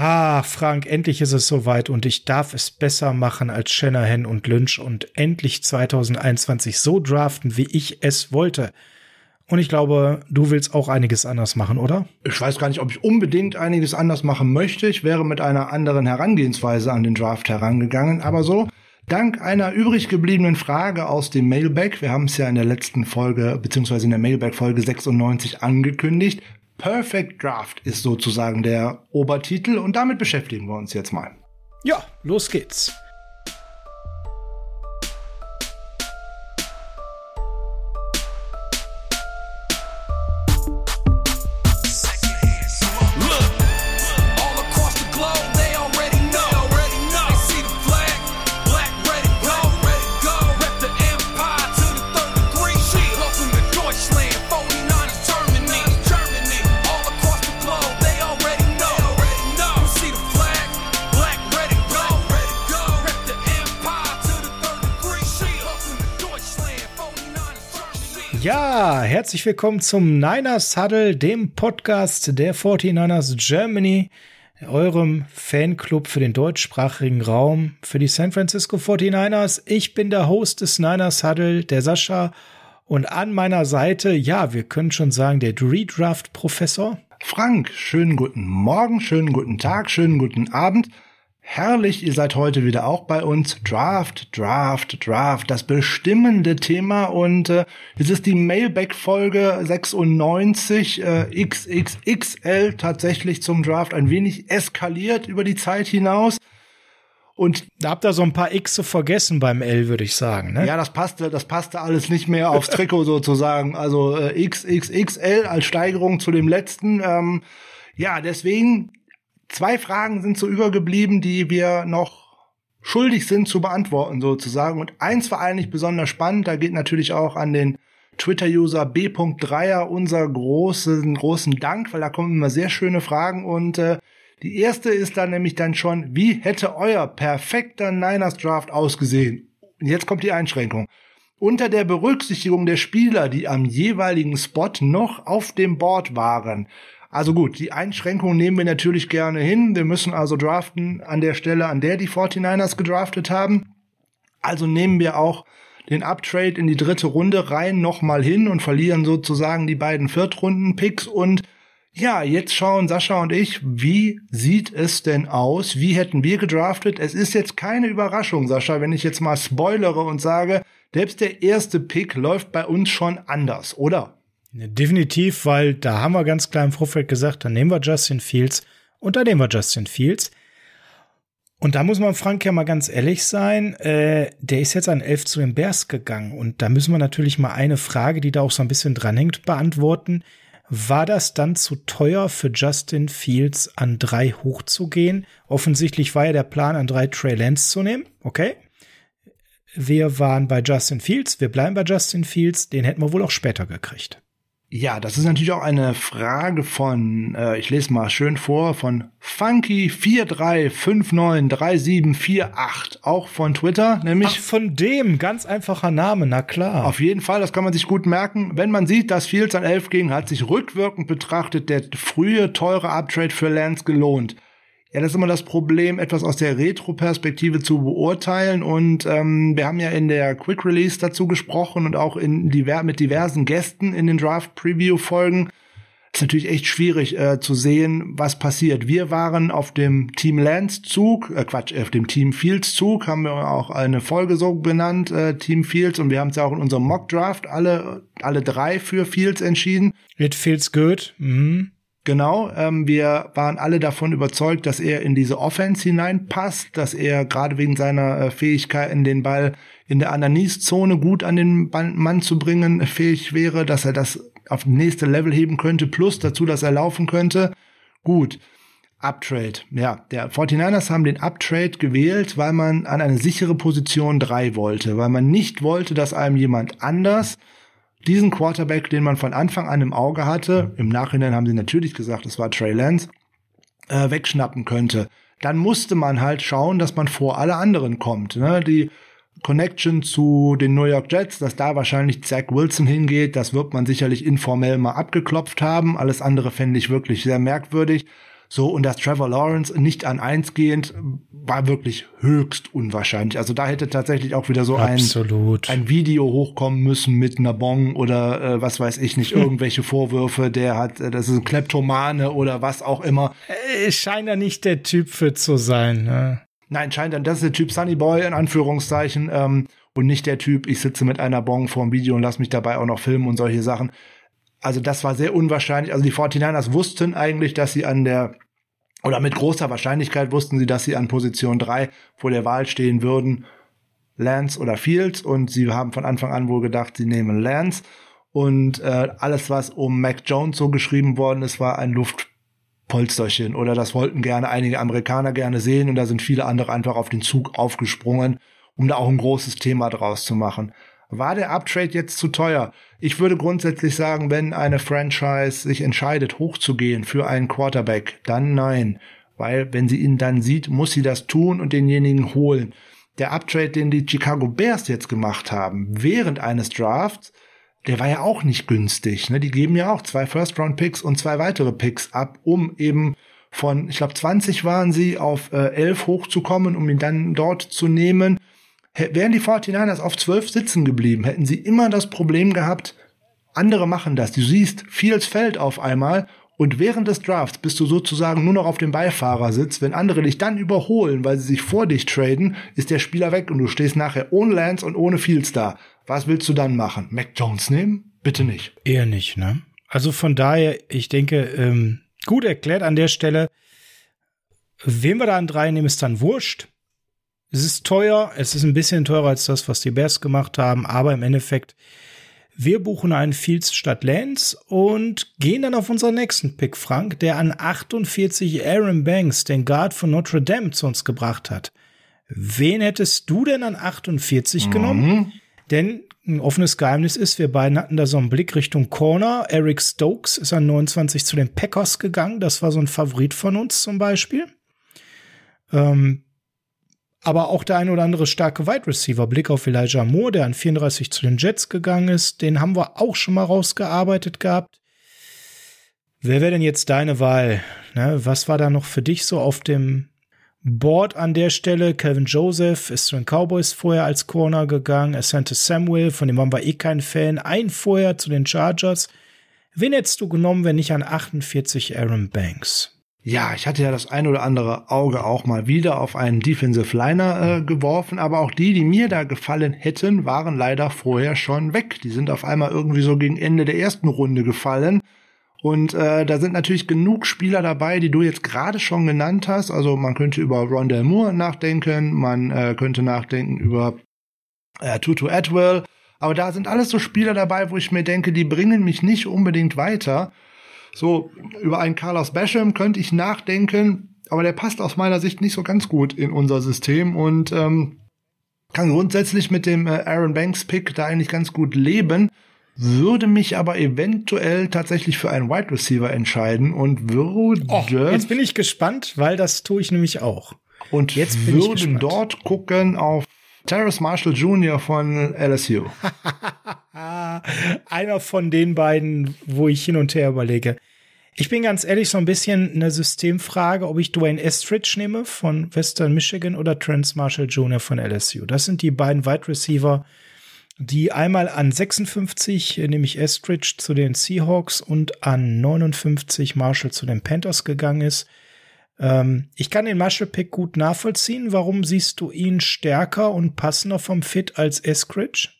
Ah, Frank, endlich ist es soweit und ich darf es besser machen als Shanahan und Lynch und endlich 2021 so draften, wie ich es wollte. Und ich glaube, du willst auch einiges anders machen, oder? Ich weiß gar nicht, ob ich unbedingt einiges anders machen möchte. Ich wäre mit einer anderen Herangehensweise an den Draft herangegangen, aber so. Dank einer übrig gebliebenen Frage aus dem Mailback, wir haben es ja in der letzten Folge, beziehungsweise in der Mailback-Folge 96 angekündigt, Perfect Draft ist sozusagen der Obertitel und damit beschäftigen wir uns jetzt mal. Ja, los geht's. Herzlich willkommen zum Niners Huddle, dem Podcast der 49ers Germany, eurem Fanclub für den deutschsprachigen Raum, für die San Francisco 49ers. Ich bin der Host des Niners Huddle, der Sascha. Und an meiner Seite, ja, wir können schon sagen, der Redraft-Professor. Frank, schönen guten Morgen, schönen guten Tag, schönen guten Abend. Herrlich, ihr seid heute wieder auch bei uns. Draft, Draft, Draft, das bestimmende Thema. Und äh, es ist die Mailback-Folge 96 äh, XXXL tatsächlich zum Draft ein wenig eskaliert über die Zeit hinaus. Und da habt ihr so ein paar X vergessen beim L, würde ich sagen. Ne? Ja, das passte, das passte alles nicht mehr aufs Trikot sozusagen. Also äh, XXXL als Steigerung zu dem letzten. Ähm, ja, deswegen Zwei Fragen sind so übergeblieben, die wir noch schuldig sind zu beantworten sozusagen. Und eins war eigentlich besonders spannend, da geht natürlich auch an den Twitter-User B.3er unser großen, großen Dank, weil da kommen immer sehr schöne Fragen und äh, die erste ist dann nämlich dann schon, wie hätte euer perfekter Niners Draft ausgesehen? Und jetzt kommt die Einschränkung. Unter der Berücksichtigung der Spieler, die am jeweiligen Spot noch auf dem Board waren, also gut, die Einschränkung nehmen wir natürlich gerne hin. Wir müssen also draften an der Stelle, an der die 49ers gedraftet haben. Also nehmen wir auch den Uptrade in die dritte Runde rein nochmal hin und verlieren sozusagen die beiden Viertrunden-Picks. Und ja, jetzt schauen Sascha und ich, wie sieht es denn aus? Wie hätten wir gedraftet? Es ist jetzt keine Überraschung, Sascha, wenn ich jetzt mal spoilere und sage, selbst der erste Pick läuft bei uns schon anders, oder? Definitiv, weil da haben wir ganz klar im Vorfeld gesagt, dann nehmen wir Justin Fields und dann nehmen wir Justin Fields. Und da muss man Frank ja mal ganz ehrlich sein, äh, der ist jetzt an 11 zu den Bears gegangen. Und da müssen wir natürlich mal eine Frage, die da auch so ein bisschen dranhängt, beantworten. War das dann zu teuer für Justin Fields an drei hochzugehen? Offensichtlich war ja der Plan, an drei Trey Lance zu nehmen. Okay. Wir waren bei Justin Fields, wir bleiben bei Justin Fields, den hätten wir wohl auch später gekriegt. Ja, das ist natürlich auch eine Frage von, äh, ich lese mal schön vor, von Funky43593748, auch von Twitter, nämlich. Ach, von dem, ganz einfacher Name, na klar. Auf jeden Fall, das kann man sich gut merken. Wenn man sieht, dass Fields an 11 ging, hat sich rückwirkend betrachtet der frühe, teure Uptrade für Lance gelohnt. Ja, das ist immer das Problem, etwas aus der Retro-Perspektive zu beurteilen. Und ähm, wir haben ja in der Quick Release dazu gesprochen und auch in diver mit diversen Gästen in den Draft-Preview-Folgen. Ist natürlich echt schwierig äh, zu sehen, was passiert. Wir waren auf dem Team Lance-Zug, äh, Quatsch, auf dem Team Fields-Zug, haben wir auch eine Folge so benannt, äh, Team Fields, und wir haben es ja auch in unserem Mock-Draft alle, alle drei für Fields entschieden. It feels good. Mhm. Genau, ähm, wir waren alle davon überzeugt, dass er in diese Offense hineinpasst, dass er gerade wegen seiner äh, Fähigkeit in den Ball in der Ananis-Zone gut an den Mann zu bringen fähig wäre, dass er das auf nächste Level heben könnte, plus dazu, dass er laufen könnte. Gut. Uptrade. Ja, der 49ers haben den Uptrade gewählt, weil man an eine sichere Position drei wollte, weil man nicht wollte, dass einem jemand anders diesen Quarterback, den man von Anfang an im Auge hatte, im Nachhinein haben sie natürlich gesagt, es war Trey Lance, äh, wegschnappen könnte. Dann musste man halt schauen, dass man vor alle anderen kommt. Ne? Die Connection zu den New York Jets, dass da wahrscheinlich Zach Wilson hingeht, das wird man sicherlich informell mal abgeklopft haben. Alles andere fände ich wirklich sehr merkwürdig. So, und dass Trevor Lawrence nicht an eins gehend war wirklich höchst unwahrscheinlich. Also da hätte tatsächlich auch wieder so ein, ein Video hochkommen müssen mit einer Bong oder äh, was weiß ich nicht, irgendwelche Vorwürfe, der hat, äh, das ist ein Kleptomane oder was auch immer. Äh, scheint er nicht der Typ für zu sein. Ne? Nein, scheint dann, das ist der Typ Sunny Boy in Anführungszeichen ähm, und nicht der Typ, ich sitze mit einer Bong vor dem Video und lass mich dabei auch noch filmen und solche Sachen. Also das war sehr unwahrscheinlich. Also die 49ers wussten eigentlich, dass sie an der, oder mit großer Wahrscheinlichkeit wussten sie, dass sie an Position 3 vor der Wahl stehen würden. Lance oder Fields. Und sie haben von Anfang an wohl gedacht, sie nehmen Lance. Und äh, alles, was um Mac Jones so geschrieben worden ist, war ein Luftpolsterchen. Oder das wollten gerne einige Amerikaner gerne sehen. Und da sind viele andere einfach auf den Zug aufgesprungen, um da auch ein großes Thema draus zu machen. War der Uptrade jetzt zu teuer? Ich würde grundsätzlich sagen, wenn eine Franchise sich entscheidet, hochzugehen für einen Quarterback, dann nein. Weil wenn sie ihn dann sieht, muss sie das tun und denjenigen holen. Der Uptrade, den die Chicago Bears jetzt gemacht haben, während eines Drafts, der war ja auch nicht günstig. Ne? Die geben ja auch zwei First-Round-Picks und zwei weitere Picks ab, um eben von, ich glaube, 20 waren sie, auf äh, 11 hochzukommen, um ihn dann dort zu nehmen. Wären die 49ers auf 12 sitzen geblieben, hätten sie immer das Problem gehabt, andere machen das. Du siehst, Fields fällt auf einmal und während des Drafts bist du sozusagen nur noch auf dem Beifahrersitz. Wenn andere dich dann überholen, weil sie sich vor dich traden, ist der Spieler weg und du stehst nachher ohne Lance und ohne Fields da. Was willst du dann machen? Mac Jones nehmen? Bitte nicht. Eher nicht, ne? Also von daher, ich denke, ähm, gut erklärt an der Stelle. Wen wir da an drei nehmen, ist dann wurscht. Es ist teuer, es ist ein bisschen teurer als das, was die Bears gemacht haben, aber im Endeffekt, wir buchen einen Fields statt Lance und gehen dann auf unseren nächsten Pick, Frank, der an 48 Aaron Banks, den Guard von Notre Dame, zu uns gebracht hat. Wen hättest du denn an 48 mhm. genommen? Denn ein offenes Geheimnis ist, wir beiden hatten da so einen Blick Richtung Corner. Eric Stokes ist an 29 zu den Packers gegangen. Das war so ein Favorit von uns zum Beispiel. Ähm, aber auch der ein oder andere starke Wide Receiver. Blick auf Elijah Moore, der an 34 zu den Jets gegangen ist. Den haben wir auch schon mal rausgearbeitet gehabt. Wer wäre denn jetzt deine Wahl? Ne, was war da noch für dich so auf dem Board an der Stelle? Kevin Joseph ist zu den Cowboys vorher als Corner gegangen. Asante Samuel, von dem waren wir eh kein Fan. Ein vorher zu den Chargers. Wen hättest du genommen, wenn nicht an 48 Aaron Banks? Ja, ich hatte ja das ein oder andere Auge auch mal wieder auf einen Defensive Liner äh, geworfen, aber auch die, die mir da gefallen hätten, waren leider vorher schon weg. Die sind auf einmal irgendwie so gegen Ende der ersten Runde gefallen. Und äh, da sind natürlich genug Spieler dabei, die du jetzt gerade schon genannt hast. Also man könnte über Rondell Moore nachdenken, man äh, könnte nachdenken über äh, Tutu Atwell. Aber da sind alles so Spieler dabei, wo ich mir denke, die bringen mich nicht unbedingt weiter. So, über einen Carlos Basham könnte ich nachdenken, aber der passt aus meiner Sicht nicht so ganz gut in unser System und ähm, kann grundsätzlich mit dem äh, Aaron Banks Pick da eigentlich ganz gut leben, würde mich aber eventuell tatsächlich für einen Wide Receiver entscheiden und würde oh, jetzt bin ich gespannt, weil das tue ich nämlich auch. Und jetzt würden dort gucken auf Terrace Marshall Jr. von LSU. Einer von den beiden, wo ich hin und her überlege. Ich bin ganz ehrlich so ein bisschen eine Systemfrage, ob ich Dwayne Estridge nehme von Western Michigan oder Trans Marshall Jr. von LSU. Das sind die beiden Wide Receiver, die einmal an 56, nämlich Estridge zu den Seahawks und an 59 Marshall zu den Panthers gegangen ist. Ähm, ich kann den Marshall-Pick gut nachvollziehen. Warum siehst du ihn stärker und passender vom Fit als Eskridge?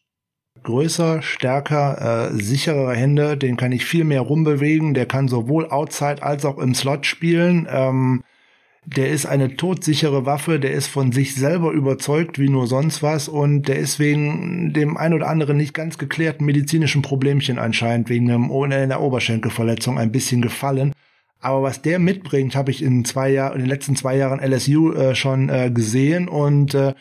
Größer, stärker, äh, sicherere Hände, den kann ich viel mehr rumbewegen. Der kann sowohl outside als auch im Slot spielen. Ähm, der ist eine todsichere Waffe, der ist von sich selber überzeugt wie nur sonst was und der ist wegen dem ein oder anderen nicht ganz geklärten medizinischen Problemchen anscheinend wegen einer Oberschenkelverletzung ein bisschen gefallen. Aber was der mitbringt, habe ich in zwei Jahren, in den letzten zwei Jahren LSU äh, schon äh, gesehen. Und äh,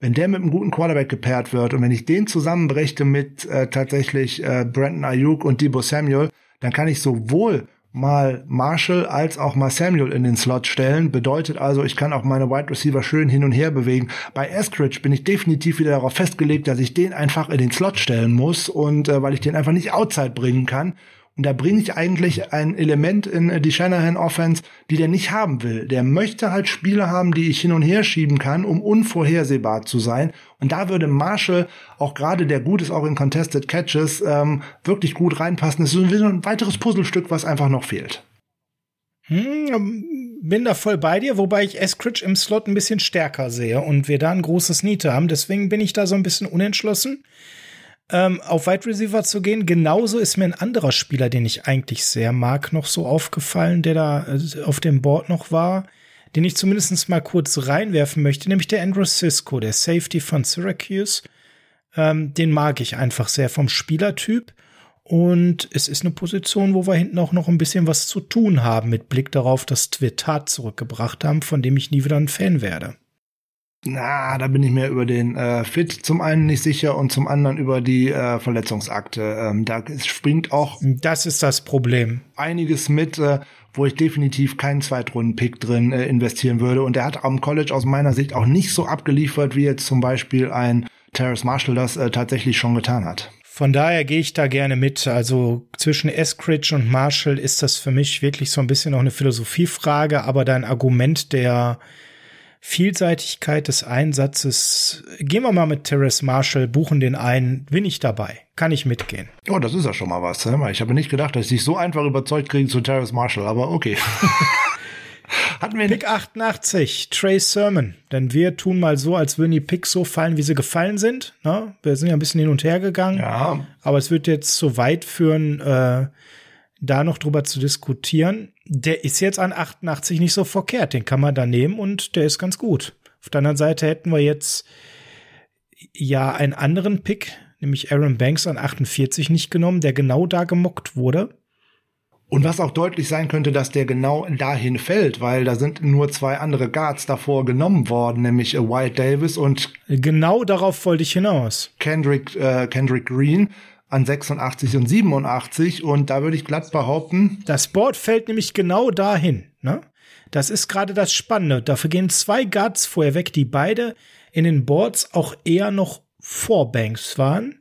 wenn der mit einem guten Quarterback gepaart wird und wenn ich den zusammenbrächte mit äh, tatsächlich äh, Brandon Ayuk und Debo Samuel, dann kann ich sowohl mal Marshall als auch mal Samuel in den Slot stellen. Bedeutet also, ich kann auch meine Wide Receiver schön hin und her bewegen. Bei Eskridge bin ich definitiv wieder darauf festgelegt, dass ich den einfach in den Slot stellen muss und äh, weil ich den einfach nicht outside bringen kann. Und da bringe ich eigentlich ein Element in die Shanahan Offense, die der nicht haben will. Der möchte halt Spiele haben, die ich hin und her schieben kann, um unvorhersehbar zu sein. Und da würde Marshall, auch gerade der gut ist, auch in Contested Catches, ähm, wirklich gut reinpassen. Das ist so ein weiteres Puzzlestück, was einfach noch fehlt. Hm, bin da voll bei dir, wobei ich Eskridge im Slot ein bisschen stärker sehe und wir da ein großes Niete haben. Deswegen bin ich da so ein bisschen unentschlossen, ähm, auf Wide Receiver zu gehen. Genauso ist mir ein anderer Spieler, den ich eigentlich sehr mag, noch so aufgefallen, der da äh, auf dem Board noch war, den ich zumindest mal kurz reinwerfen möchte, nämlich der Andrew Sisko, der Safety von Syracuse. Ähm, den mag ich einfach sehr vom Spielertyp. Und es ist eine Position, wo wir hinten auch noch ein bisschen was zu tun haben, mit Blick darauf, dass Twitter zurückgebracht haben, von dem ich nie wieder ein Fan werde. Na, da bin ich mir über den äh, Fit zum einen nicht sicher und zum anderen über die äh, Verletzungsakte. Ähm, da springt auch. Das ist das Problem. Einiges mit, äh, wo ich definitiv keinen Zweitrunden-Pick drin äh, investieren würde. Und er hat am College aus meiner Sicht auch nicht so abgeliefert, wie jetzt zum Beispiel ein Terrace Marshall das äh, tatsächlich schon getan hat. Von daher gehe ich da gerne mit. Also zwischen Eskridge und Marshall ist das für mich wirklich so ein bisschen auch eine Philosophiefrage, aber dein Argument der Vielseitigkeit des Einsatzes, gehen wir mal mit Terrace Marshall, buchen den ein, bin ich dabei. Kann ich mitgehen. Oh, das ist ja schon mal was. Ich habe nicht gedacht, dass ich dich so einfach überzeugt kriege zu Terrace Marshall, aber okay. Hatten wir Pick 88, Trey Sermon. Denn wir tun mal so, als würden die Picks so fallen, wie sie gefallen sind. Ne? Wir sind ja ein bisschen hin und her gegangen. Ja. Aber es wird jetzt zu weit führen, äh, da noch drüber zu diskutieren. Der ist jetzt an 88 nicht so verkehrt. Den kann man da nehmen und der ist ganz gut. Auf der anderen Seite hätten wir jetzt ja einen anderen Pick, nämlich Aaron Banks an 48 nicht genommen, der genau da gemockt wurde. Und was auch deutlich sein könnte, dass der genau dahin fällt, weil da sind nur zwei andere Guards davor genommen worden, nämlich White Davis und genau darauf wollte ich hinaus. Kendrick äh, Kendrick Green an 86 und 87 und da würde ich glatt behaupten, das Board fällt nämlich genau dahin, ne? Das ist gerade das Spannende. Dafür gehen zwei Guards vorher weg, die beide in den Boards auch eher noch vor Banks waren.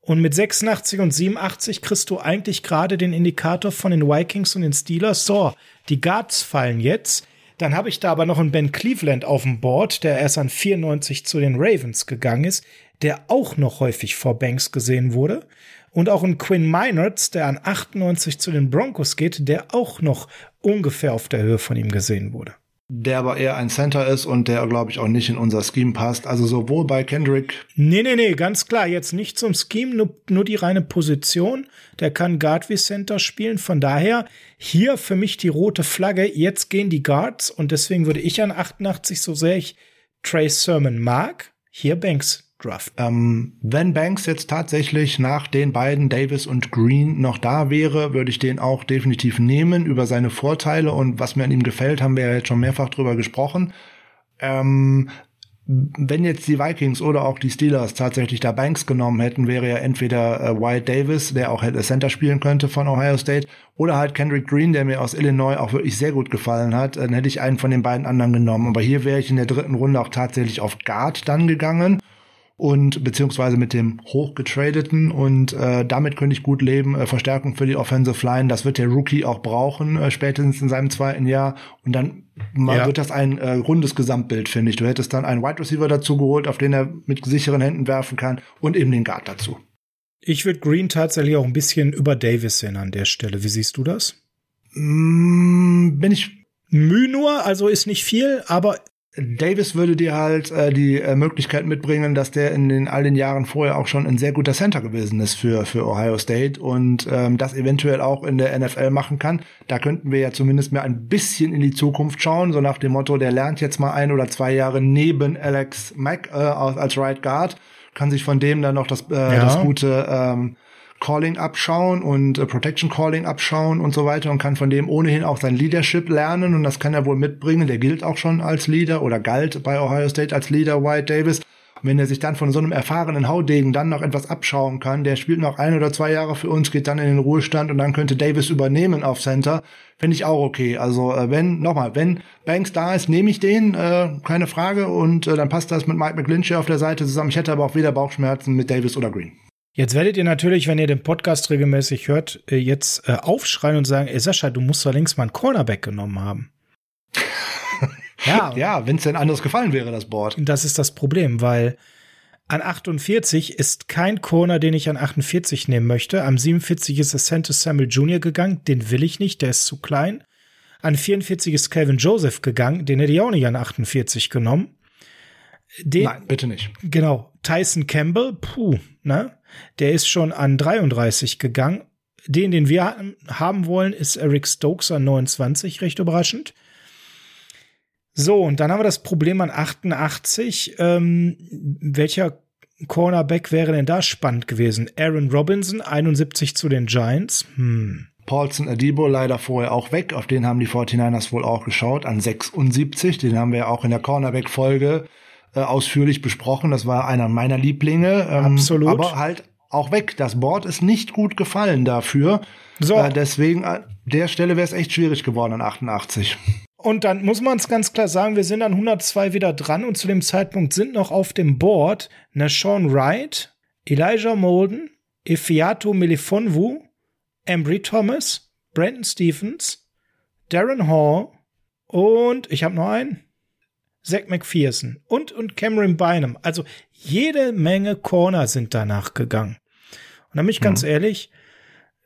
Und mit 86 und 87 kriegst du eigentlich gerade den Indikator von den Vikings und den Steelers. So, die Guards fallen jetzt. Dann habe ich da aber noch einen Ben Cleveland auf dem Board, der erst an 94 zu den Ravens gegangen ist, der auch noch häufig vor Banks gesehen wurde. Und auch ein Quinn Minards, der an 98 zu den Broncos geht, der auch noch ungefähr auf der Höhe von ihm gesehen wurde der aber eher ein Center ist und der, glaube ich, auch nicht in unser Scheme passt. Also sowohl bei Kendrick. Nee, nee, nee, ganz klar. Jetzt nicht zum Scheme, nur, nur die reine Position. Der kann Guard wie Center spielen. Von daher hier für mich die rote Flagge. Jetzt gehen die Guards und deswegen würde ich an 88, so sehr ich Trey Sermon mag, hier Banks Draft. Ähm, wenn Banks jetzt tatsächlich nach den beiden Davis und Green noch da wäre, würde ich den auch definitiv nehmen über seine Vorteile und was mir an ihm gefällt, haben wir ja jetzt schon mehrfach drüber gesprochen. Ähm, wenn jetzt die Vikings oder auch die Steelers tatsächlich da Banks genommen hätten, wäre ja entweder äh, Wyatt Davis, der auch hätte Center spielen könnte von Ohio State, oder halt Kendrick Green, der mir aus Illinois auch wirklich sehr gut gefallen hat. Dann hätte ich einen von den beiden anderen genommen. Aber hier wäre ich in der dritten Runde auch tatsächlich auf Guard dann gegangen und beziehungsweise mit dem hochgetradeten und äh, damit könnte ich gut leben. Äh, Verstärkung für die Offensive Line, das wird der Rookie auch brauchen, äh, spätestens in seinem zweiten Jahr. Und dann ja. wird das ein äh, rundes Gesamtbild, finde ich. Du hättest dann einen Wide Receiver dazu geholt, auf den er mit sicheren Händen werfen kann und eben den Guard dazu. Ich würde Green tatsächlich auch ein bisschen über Davis sehen an der Stelle. Wie siehst du das? Mm, bin ich Mühe nur, also ist nicht viel, aber Davis würde dir halt äh, die äh, Möglichkeit mitbringen, dass der in den all den Jahren vorher auch schon ein sehr guter Center gewesen ist für für Ohio State und ähm, das eventuell auch in der NFL machen kann. Da könnten wir ja zumindest mehr ein bisschen in die Zukunft schauen, so nach dem Motto, der lernt jetzt mal ein oder zwei Jahre neben Alex Mack äh, als Right Guard, kann sich von dem dann noch das äh, ja. das gute ähm, Calling abschauen und äh, Protection Calling abschauen und so weiter und kann von dem ohnehin auch sein Leadership lernen und das kann er wohl mitbringen. Der gilt auch schon als Leader oder galt bei Ohio State als Leader White Davis. Und wenn er sich dann von so einem erfahrenen Haudegen dann noch etwas abschauen kann, der spielt noch ein oder zwei Jahre für uns, geht dann in den Ruhestand und dann könnte Davis übernehmen auf Center, finde ich auch okay. Also äh, wenn, nochmal, wenn Banks da ist, nehme ich den, äh, keine Frage, und äh, dann passt das mit Mike McGlinchey auf der Seite zusammen. Ich hätte aber auch weder Bauchschmerzen mit Davis oder Green. Jetzt werdet ihr natürlich, wenn ihr den Podcast regelmäßig hört, äh, jetzt äh, aufschreien und sagen, ey Sascha, du musst doch längst mal einen Cornerback genommen haben. ja, ja wenn es denn anders gefallen wäre, das Board. Das ist das Problem, weil an 48 ist kein Corner, den ich an 48 nehmen möchte. Am 47 ist Santos Samuel Jr. gegangen, den will ich nicht, der ist zu klein. An 44 ist Calvin Joseph gegangen, den hätte ich auch nicht an 48 genommen. Den, Nein, bitte nicht. Genau, Tyson Campbell, puh, ne? Der ist schon an 33 gegangen. Den, den wir haben wollen, ist Eric Stokes an 29, recht überraschend. So, und dann haben wir das Problem an 88. Ähm, welcher Cornerback wäre denn da spannend gewesen? Aaron Robinson, 71 zu den Giants. Hm. Paulson Adibo leider vorher auch weg. Auf den haben die 49ers wohl auch geschaut. An 76. Den haben wir auch in der Cornerback-Folge äh, ausführlich besprochen. Das war einer meiner Lieblinge. Ähm, Absolut. Aber halt auch weg. Das Board ist nicht gut gefallen dafür. So. Äh, deswegen an der Stelle wäre es echt schwierig geworden an 88. Und dann muss man es ganz klar sagen, wir sind an 102 wieder dran und zu dem Zeitpunkt sind noch auf dem Board Sean Wright, Elijah Molden, Ifiato Melifonwu, Embry Thomas, Brandon Stephens, Darren Hall und ich habe noch einen, Zach McPherson und, und Cameron Bynum. Also jede Menge Corner sind danach gegangen. Und dann bin ich ganz mhm. ehrlich,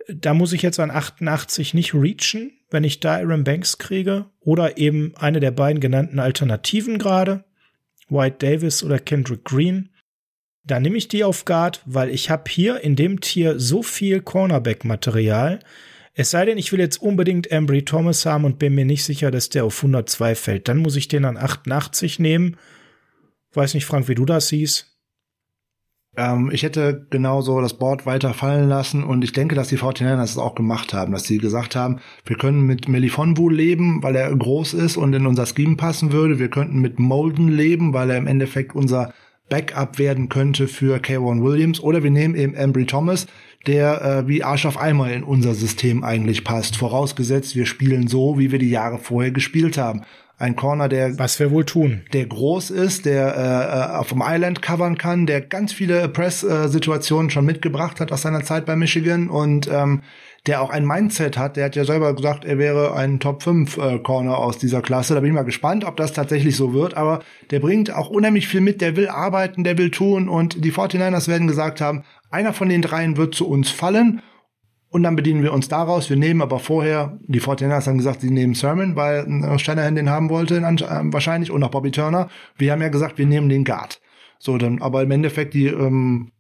da muss ich jetzt an 88 nicht reachen, wenn ich da Aaron Banks kriege oder eben eine der beiden genannten Alternativen gerade, White Davis oder Kendrick Green. Da nehme ich die auf Guard, weil ich habe hier in dem Tier so viel Cornerback-Material, es sei denn, ich will jetzt unbedingt Embry Thomas haben und bin mir nicht sicher, dass der auf 102 fällt. Dann muss ich den an 88 nehmen. Weiß nicht, Frank, wie du das siehst. Ähm, ich hätte genauso das Board weiter fallen lassen und ich denke, dass die 49ers es auch gemacht haben, dass sie gesagt haben, wir können mit Melifonwu leben, weil er groß ist und in unser Scheme passen würde. Wir könnten mit Molden leben, weil er im Endeffekt unser Backup werden könnte für K1 Williams. Oder wir nehmen eben Embry Thomas, der äh, wie Arsch auf einmal in unser System eigentlich passt. Vorausgesetzt, wir spielen so, wie wir die Jahre vorher gespielt haben. Ein Corner, der was wir wohl tun, der groß ist, der äh, auf dem Island covern kann, der ganz viele Press-Situationen schon mitgebracht hat aus seiner Zeit bei Michigan und ähm, der auch ein Mindset hat. Der hat ja selber gesagt, er wäre ein Top 5 äh, Corner aus dieser Klasse. Da bin ich mal gespannt, ob das tatsächlich so wird. Aber der bringt auch unheimlich viel mit. Der will arbeiten, der will tun. Und die 49ers werden gesagt haben, einer von den dreien wird zu uns fallen und dann bedienen wir uns daraus. Wir nehmen aber vorher, die 49ers haben gesagt, sie nehmen Sermon, weil äh, Shanahan den haben wollte äh, wahrscheinlich und auch Bobby Turner. Wir haben ja gesagt, wir nehmen den Guard. So, dann, aber im Endeffekt die, ähm,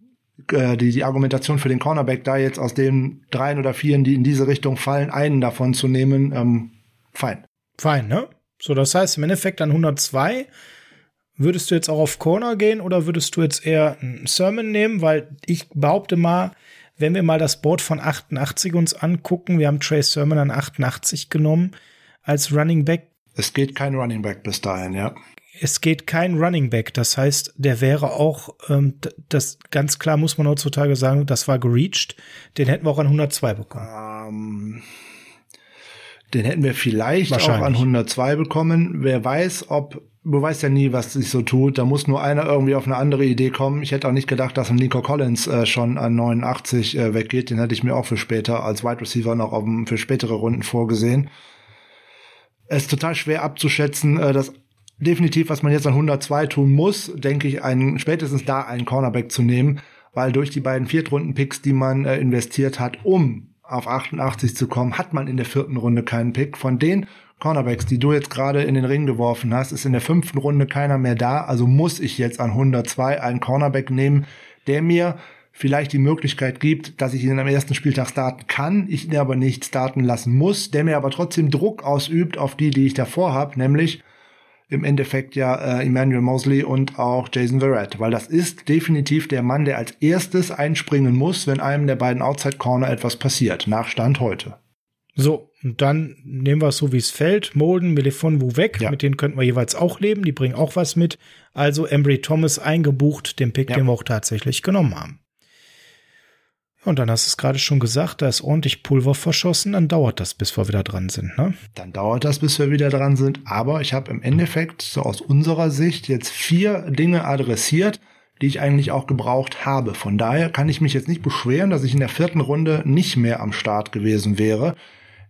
äh, die, die Argumentation für den Cornerback, da jetzt aus den dreien oder vieren, die in diese Richtung fallen, einen davon zu nehmen, ähm, fein. Fein, ne? So, das heißt im Endeffekt an 102 Würdest du jetzt auch auf Corner gehen oder würdest du jetzt eher einen Sermon nehmen? Weil ich behaupte mal, wenn wir mal das Board von 88 uns angucken, wir haben Trey Sermon an 88 genommen als Running Back. Es geht kein Running Back bis dahin, ja. Es geht kein Running Back. Das heißt, der wäre auch, ähm, das ganz klar muss man heutzutage sagen, das war gereached. Den hätten wir auch an 102 bekommen. Ähm, den hätten wir vielleicht auch an 102 bekommen. Wer weiß, ob du weißt ja nie, was sich so tut. Da muss nur einer irgendwie auf eine andere Idee kommen. Ich hätte auch nicht gedacht, dass ein Nico Collins äh, schon an 89 äh, weggeht. Den hätte ich mir auch für später als Wide Receiver noch auf, für spätere Runden vorgesehen. Es ist total schwer abzuschätzen. Äh, das definitiv, was man jetzt an 102 tun muss, denke ich, einen, spätestens da einen Cornerback zu nehmen, weil durch die beiden Viertrunden-Picks, die man äh, investiert hat, um auf 88 zu kommen, hat man in der vierten Runde keinen Pick. Von den Cornerbacks, die du jetzt gerade in den Ring geworfen hast, ist in der fünften Runde keiner mehr da. Also muss ich jetzt an 102 einen Cornerback nehmen, der mir vielleicht die Möglichkeit gibt, dass ich ihn am ersten Spieltag starten kann, ich ihn aber nicht starten lassen muss, der mir aber trotzdem Druck ausübt auf die, die ich davor habe, nämlich im Endeffekt ja äh, Emmanuel Mosley und auch Jason Verrett, weil das ist definitiv der Mann, der als erstes einspringen muss, wenn einem der beiden Outside Corner etwas passiert, nach Stand heute. So, und dann nehmen wir es so, wie es fällt. Molden, Melifonwu weg. Ja. Mit denen könnten wir jeweils auch leben. Die bringen auch was mit. Also Embry Thomas eingebucht, den Pick, ja. den wir auch tatsächlich genommen haben. Und dann hast du es gerade schon gesagt, da ist ordentlich Pulver verschossen, dann dauert das, bis wir wieder dran sind, ne? Dann dauert das, bis wir wieder dran sind. Aber ich habe im Endeffekt, so aus unserer Sicht, jetzt vier Dinge adressiert, die ich eigentlich auch gebraucht habe. Von daher kann ich mich jetzt nicht beschweren, dass ich in der vierten Runde nicht mehr am Start gewesen wäre.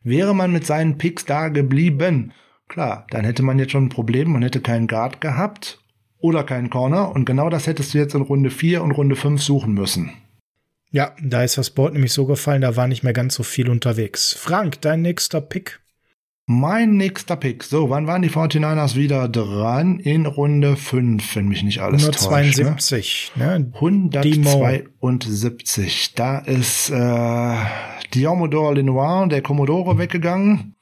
Wäre man mit seinen Picks da geblieben, klar, dann hätte man jetzt schon ein Problem, man hätte keinen Guard gehabt oder keinen Corner und genau das hättest du jetzt in Runde 4 und Runde 5 suchen müssen. Ja, da ist das Board nämlich so gefallen, da war nicht mehr ganz so viel unterwegs. Frank, dein nächster Pick? Mein nächster Pick. So, wann waren die 49ers wieder dran? In Runde 5, wenn mich nicht alles 172, täuscht. Ne? ne? 172. Da ist äh, Diomodor Lenoir, der Commodore, weggegangen.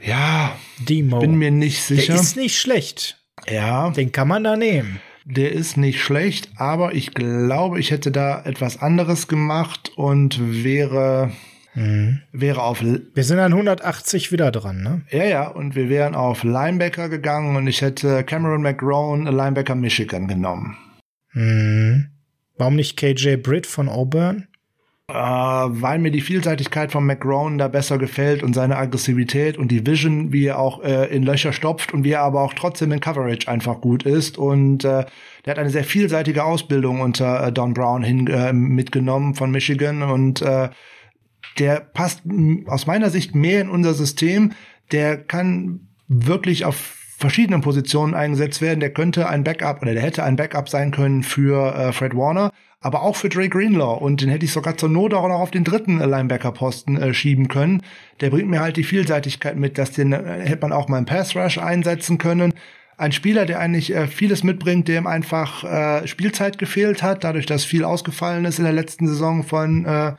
Ja, Demo. bin mir nicht sicher. Der ist nicht schlecht. Ja. Den kann man da nehmen. Der ist nicht schlecht, aber ich glaube, ich hätte da etwas anderes gemacht und wäre mhm. wäre auf Wir sind an 180 wieder dran, ne? Ja, ja, und wir wären auf Linebacker gegangen und ich hätte Cameron McGrone, Linebacker Michigan genommen. Mhm. Warum nicht KJ Britt von Auburn? Äh, weil mir die Vielseitigkeit von McGrone da besser gefällt und seine Aggressivität und die Vision, wie er auch äh, in Löcher stopft und wie er aber auch trotzdem in Coverage einfach gut ist. Und äh, der hat eine sehr vielseitige Ausbildung unter äh, Don Brown hin äh, mitgenommen von Michigan und äh, der passt aus meiner Sicht mehr in unser System. Der kann wirklich auf verschiedenen Positionen eingesetzt werden. Der könnte ein Backup oder der hätte ein Backup sein können für äh, Fred Warner aber auch für Dre Greenlaw. Und den hätte ich sogar zur Not auch noch auf den dritten Linebacker-Posten äh, schieben können. Der bringt mir halt die Vielseitigkeit mit, dass den äh, hätte man auch mal im Pass Rush einsetzen können. Ein Spieler, der eigentlich äh, vieles mitbringt, dem einfach äh, Spielzeit gefehlt hat, dadurch, dass viel ausgefallen ist in der letzten Saison von äh,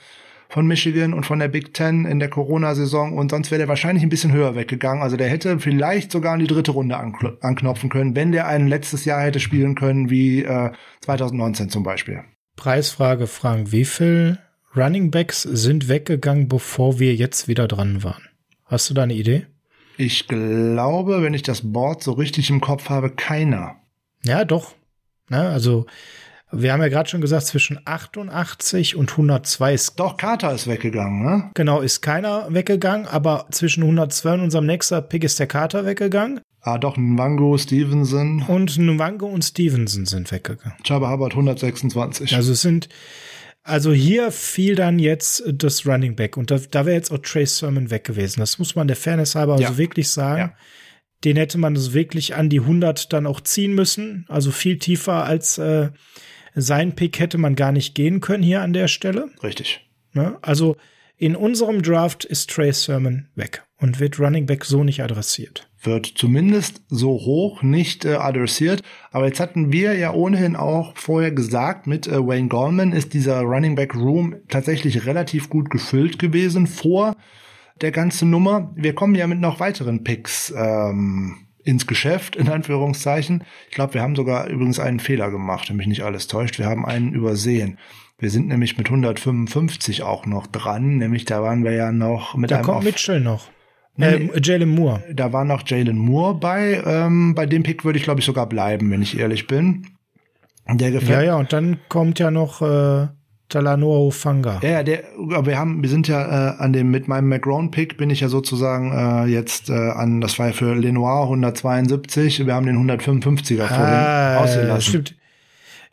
von Michigan und von der Big Ten in der Corona-Saison und sonst wäre der wahrscheinlich ein bisschen höher weggegangen. Also der hätte vielleicht sogar in die dritte Runde anknopfen können, wenn der ein letztes Jahr hätte spielen können wie äh, 2019 zum Beispiel. Preisfrage, Frank. Wie viel Running Backs sind weggegangen, bevor wir jetzt wieder dran waren? Hast du da eine Idee? Ich glaube, wenn ich das Board so richtig im Kopf habe, keiner. Ja, doch. Na, also, wir haben ja gerade schon gesagt, zwischen 88 und 102 ist. Doch, Carter ist weggegangen, ne? Genau, ist keiner weggegangen, aber zwischen 102 und unserem nächster Pick ist der Carter weggegangen. Ah, doch, Nwango, Stevenson. Und Nwango und Stevenson sind weggegangen. Chaba Hubbard 126. Also es sind, also hier fiel dann jetzt das Running Back und da, da wäre jetzt auch Trace Sermon weg gewesen. Das muss man der Fairness halber also ja. wirklich sagen. Ja. Den hätte man so wirklich an die 100 dann auch ziehen müssen. Also viel tiefer als äh, sein Pick hätte man gar nicht gehen können hier an der Stelle. Richtig. Ne? Also in unserem Draft ist Trace Sermon weg und wird Running Back so nicht adressiert wird zumindest so hoch nicht äh, adressiert. Aber jetzt hatten wir ja ohnehin auch vorher gesagt, mit äh, Wayne Gallman ist dieser Running Back Room tatsächlich relativ gut gefüllt gewesen vor der ganzen Nummer. Wir kommen ja mit noch weiteren Picks ähm, ins Geschäft, in Anführungszeichen. Ich glaube, wir haben sogar übrigens einen Fehler gemacht, wenn mich nicht alles täuscht. Wir haben einen übersehen. Wir sind nämlich mit 155 auch noch dran, nämlich da waren wir ja noch mit da einem. Da kommt Mitchell noch. Äh, Jalen Moore. Da war noch Jalen Moore bei. Ähm, bei dem Pick würde ich, glaube ich, sogar bleiben, wenn ich ehrlich bin. Der gefällt. Ja, ja, und dann kommt ja noch äh, Talanoa Ufanga. Ja, ja, der, wir haben, wir sind ja äh, an dem, mit meinem McGrone-Pick bin ich ja sozusagen äh, jetzt äh, an, das war ja für Lenoir 172, wir haben den 155er ah, vorhin ausgelassen. Stimmt.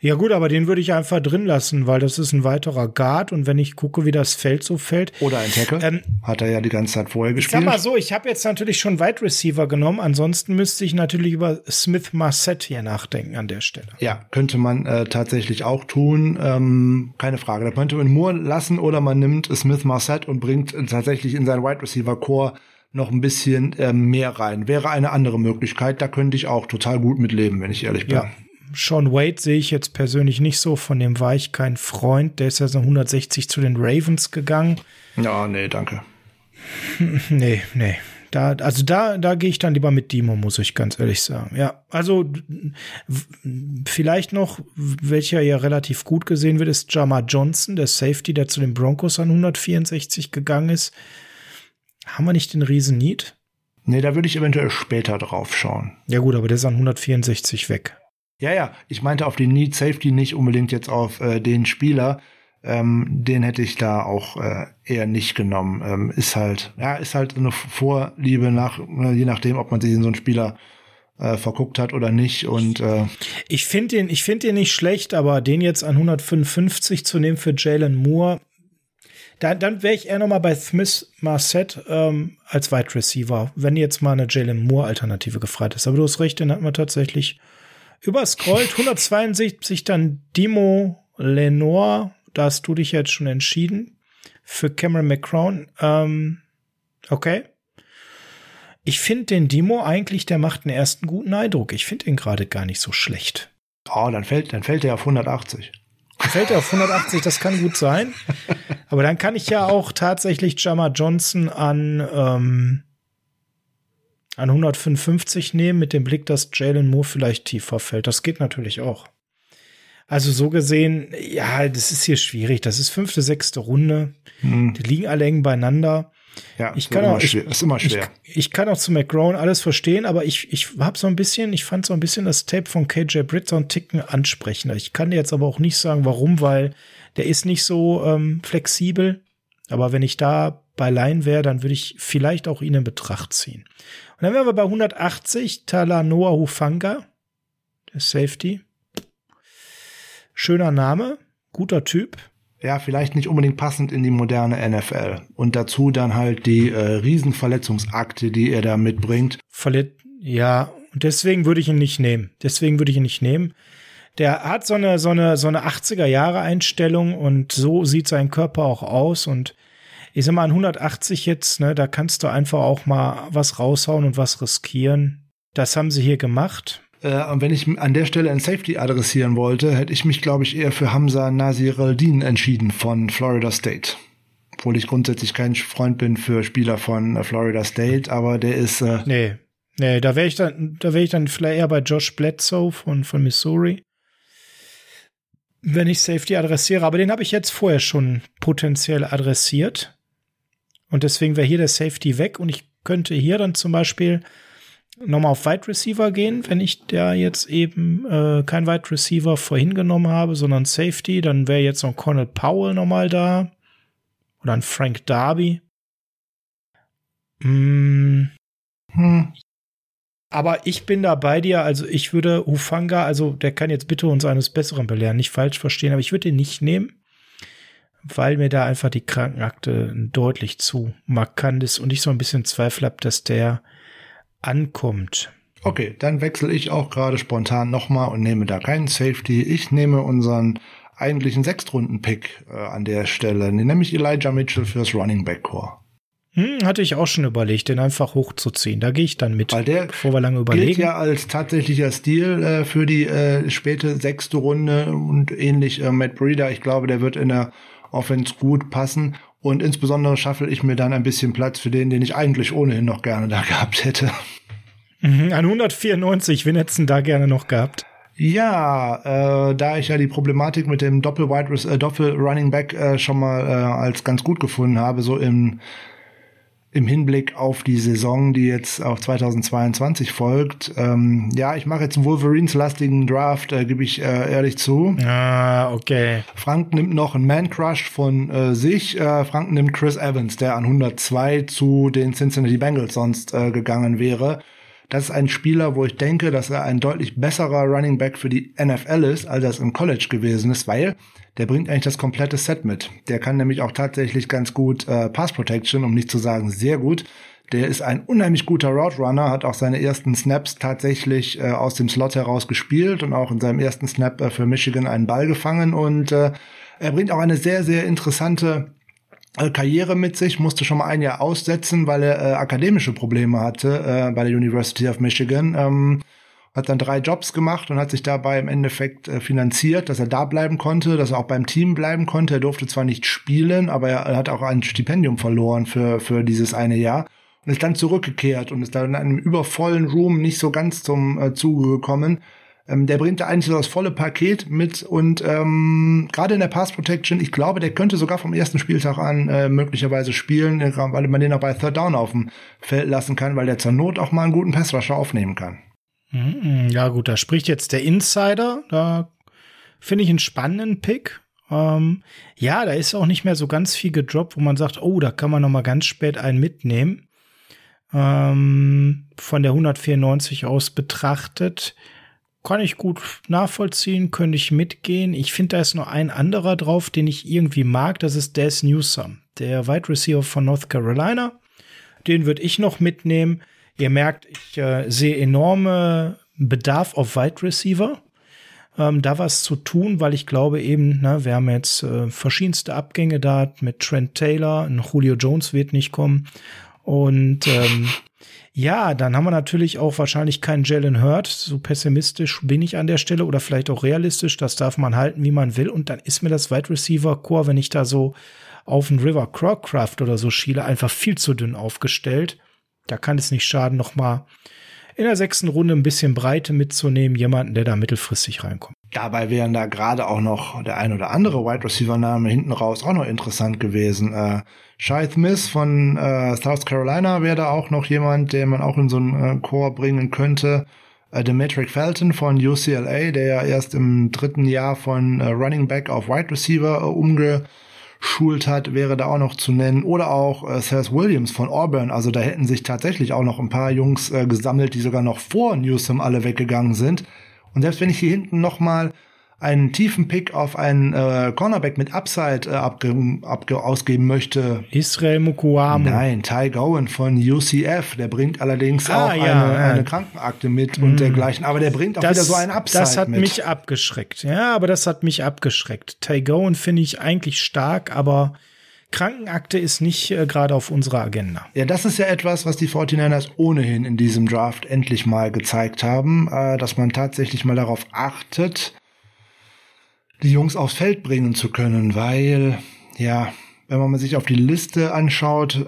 Ja gut, aber den würde ich einfach drin lassen, weil das ist ein weiterer Guard und wenn ich gucke, wie das Feld so fällt. Oder ein Tackle. Ähm, Hat er ja die ganze Zeit vorher gespielt. Ich sag mal so, ich habe jetzt natürlich schon Wide Receiver genommen. Ansonsten müsste ich natürlich über Smith Marset hier nachdenken an der Stelle. Ja, könnte man äh, tatsächlich auch tun. Ähm, keine Frage. Da könnte man Moore lassen oder man nimmt Smith Marset und bringt tatsächlich in sein Wide Receiver Core noch ein bisschen äh, mehr rein. Wäre eine andere Möglichkeit. Da könnte ich auch total gut mitleben, wenn ich ehrlich bin. Ja. Sean Wade sehe ich jetzt persönlich nicht so, von dem war ich kein Freund. Der ist ja so 160 zu den Ravens gegangen. Ja, nee, danke. nee, nee. Da, also da, da gehe ich dann lieber mit Dimo, muss ich ganz ehrlich sagen. Ja, also vielleicht noch, welcher ja relativ gut gesehen wird, ist Jama Johnson, der Safety, der zu den Broncos an 164 gegangen ist. Haben wir nicht den riesen Need? Nee, da würde ich eventuell später drauf schauen. Ja gut, aber der ist an 164 weg. Ja, ja, ich meinte auf den Need Safety nicht unbedingt jetzt auf äh, den Spieler. Ähm, den hätte ich da auch äh, eher nicht genommen. Ähm, ist halt, ja, ist halt eine Vorliebe nach, äh, je nachdem, ob man sich in so einen Spieler äh, verguckt hat oder nicht. Und äh, ich finde den, ich finde den nicht schlecht, aber den jetzt an 155 zu nehmen für Jalen Moore, dann, dann wäre ich eher noch mal bei Smith Marset ähm, als Wide Receiver, wenn jetzt mal eine Jalen Moore Alternative gefragt ist. Aber du hast recht, den hat man tatsächlich überscrollt. 172 dann Dimo Lenore, da hast du dich jetzt schon entschieden für Cameron McCrown. Ähm, okay. Ich finde den Demo eigentlich, der macht einen ersten guten Eindruck. Ich finde ihn gerade gar nicht so schlecht. Oh, dann fällt, dann fällt er auf 180. Dann fällt er auf 180, das kann gut sein. Aber dann kann ich ja auch tatsächlich Jama Johnson an, ähm, an 155 nehmen, mit dem Blick, dass Jalen Moore vielleicht tiefer fällt. Das geht natürlich auch. Also so gesehen, ja, das ist hier schwierig. Das ist fünfte, sechste Runde. Mhm. Die liegen alle eng beieinander. Ja, ich kann auch, ich, ist immer schwer. Ich, ich, kann auch zu McGrone alles verstehen, aber ich, ich habe so ein bisschen, ich fand so ein bisschen das Tape von KJ Britt so einen Ticken ansprechender. Ich kann dir jetzt aber auch nicht sagen, warum, weil der ist nicht so ähm, flexibel. Aber wenn ich da bei Line wäre, dann würde ich vielleicht auch ihn in Betracht ziehen. Dann wären wir bei 180, Talanoa Hufanga, der Safety. Schöner Name, guter Typ ja, vielleicht nicht unbedingt passend in die moderne NFL. Und dazu dann halt die äh, Riesenverletzungsakte, die er da mitbringt. Verlet ja, und deswegen würde ich ihn nicht nehmen. Deswegen würde ich ihn nicht nehmen. Der hat so eine, so eine, so eine 80er Jahre Einstellung und so sieht sein Körper auch aus und ich sag mal, an 180 jetzt, ne, da kannst du einfach auch mal was raushauen und was riskieren. Das haben sie hier gemacht. Äh, und wenn ich an der Stelle ein Safety adressieren wollte, hätte ich mich, glaube ich, eher für Hamza Nasir-Al-Din entschieden von Florida State. Obwohl ich grundsätzlich kein Freund bin für Spieler von äh, Florida State, aber der ist. Äh nee, nee, da wäre ich dann, da wäre ich dann vielleicht eher bei Josh Bledsoe von, von Missouri. Wenn ich Safety adressiere, aber den habe ich jetzt vorher schon potenziell adressiert. Und deswegen wäre hier der Safety weg und ich könnte hier dann zum Beispiel nochmal auf Wide Receiver gehen, wenn ich da jetzt eben äh, kein Wide Receiver vorhin genommen habe, sondern Safety, dann wäre jetzt noch ein Cornel Powell nochmal da. Oder ein Frank Darby. Mm. Hm. Aber ich bin da bei dir, also ich würde Hufanga, also der kann jetzt bitte uns eines Besseren belehren, nicht falsch verstehen, aber ich würde ihn nicht nehmen, weil mir da einfach die Krankenakte deutlich zu markant ist und ich so ein bisschen Zweifel habe, dass der ankommt. Okay, dann wechsle ich auch gerade spontan nochmal und nehme da keinen Safety. Ich nehme unseren eigentlichen Sechstrunden-Pick äh, an der Stelle, nämlich Elijah Mitchell fürs Running Back Core. Hm, hatte ich auch schon überlegt, den einfach hochzuziehen. Da gehe ich dann mit, Weil der bevor wir lange überlegen. Gilt ja als tatsächlicher Stil äh, für die äh, späte sechste Runde und ähnlich äh, Matt Breeder. Ich glaube, der wird in der Offense gut passen. Und insbesondere schaffe ich mir dann ein bisschen Platz für den, den ich eigentlich ohnehin noch gerne da gehabt hätte. Mhm, an 194, wen hättest du da gerne noch gehabt? Ja, äh, da ich ja die Problematik mit dem Doppel Wide äh, Doppel Running Back äh, schon mal äh, als ganz gut gefunden habe, so im im Hinblick auf die Saison, die jetzt auf 2022 folgt. Ähm, ja, ich mache jetzt einen Wolverines-lastigen Draft, äh, gebe ich äh, ehrlich zu. Ah, okay. Frank nimmt noch einen Man-Crush von äh, sich. Äh, Frank nimmt Chris Evans, der an 102 zu den Cincinnati Bengals sonst äh, gegangen wäre. Das ist ein Spieler, wo ich denke, dass er ein deutlich besserer Running Back für die NFL ist, als er es im College gewesen ist, weil der bringt eigentlich das komplette Set mit. Der kann nämlich auch tatsächlich ganz gut äh, Pass Protection, um nicht zu sagen sehr gut. Der ist ein unheimlich guter Route Runner, hat auch seine ersten Snaps tatsächlich äh, aus dem Slot heraus gespielt und auch in seinem ersten Snap äh, für Michigan einen Ball gefangen und äh, er bringt auch eine sehr, sehr interessante äh, Karriere mit sich, musste schon mal ein Jahr aussetzen, weil er äh, akademische Probleme hatte äh, bei der University of Michigan. Ähm, hat dann drei Jobs gemacht und hat sich dabei im Endeffekt äh, finanziert, dass er da bleiben konnte, dass er auch beim Team bleiben konnte. Er durfte zwar nicht spielen, aber er, hat auch ein Stipendium verloren für, für dieses eine Jahr und ist dann zurückgekehrt und ist dann in einem übervollen Room nicht so ganz zum äh, Zuge gekommen ähm, der bringt da eigentlich so das volle Paket mit und ähm, gerade in der Pass Protection, ich glaube, der könnte sogar vom ersten Spieltag an äh, möglicherweise spielen, äh, weil man den auch bei Third Down auf dem Feld lassen kann, weil der zur Not auch mal einen guten Passrusher aufnehmen kann. Mhm, ja gut, da spricht jetzt der Insider, da finde ich einen spannenden Pick. Ähm, ja, da ist auch nicht mehr so ganz viel gedroppt, wo man sagt, oh, da kann man noch mal ganz spät einen mitnehmen. Ähm, von der 194 aus betrachtet kann ich gut nachvollziehen, könnte ich mitgehen. Ich finde, da ist noch ein anderer drauf, den ich irgendwie mag. Das ist Des Newsom, der Wide Receiver von North Carolina. Den würde ich noch mitnehmen. Ihr merkt, ich äh, sehe enorme Bedarf auf Wide Receiver. Ähm, da was zu tun, weil ich glaube eben, ne, wir haben jetzt äh, verschiedenste Abgänge da mit Trent Taylor, Julio Jones wird nicht kommen. Und ähm, ja, dann haben wir natürlich auch wahrscheinlich keinen Jalen Hurt. So pessimistisch bin ich an der Stelle oder vielleicht auch realistisch. Das darf man halten, wie man will. Und dann ist mir das Wide Receiver Core, wenn ich da so auf den River Crowcraft oder so schiele, einfach viel zu dünn aufgestellt. Da kann es nicht schaden, noch mal in der sechsten Runde ein bisschen Breite mitzunehmen, jemanden, der da mittelfristig reinkommt. Dabei wären da gerade auch noch der ein oder andere Wide Receiver Name hinten raus auch noch interessant gewesen. Äh, Shai Smith von äh, South Carolina wäre da auch noch jemand, den man auch in so einen äh, Chor bringen könnte. Äh, Demetric Felton von UCLA, der ja erst im dritten Jahr von äh, Running Back auf Wide Receiver äh, umgeschult hat, wäre da auch noch zu nennen. Oder auch äh, Seth Williams von Auburn. Also da hätten sich tatsächlich auch noch ein paar Jungs äh, gesammelt, die sogar noch vor Newsom alle weggegangen sind. Und selbst wenn ich hier hinten noch mal einen tiefen Pick auf einen äh, Cornerback mit Upside äh, abge, abge, ausgeben möchte. Israel Mukuamu. Nein, Ty Gowan von UCF. Der bringt allerdings ah, auch ja, eine, ja. eine, Krankenakte mit mm. und dergleichen. Aber der bringt auch das, wieder so einen Upside Das hat mit. mich abgeschreckt. Ja, aber das hat mich abgeschreckt. Ty Gowan finde ich eigentlich stark, aber Krankenakte ist nicht äh, gerade auf unserer Agenda. Ja, das ist ja etwas, was die 49ers ohnehin in diesem Draft endlich mal gezeigt haben, äh, dass man tatsächlich mal darauf achtet, die Jungs aufs Feld bringen zu können, weil, ja, wenn man sich auf die Liste anschaut,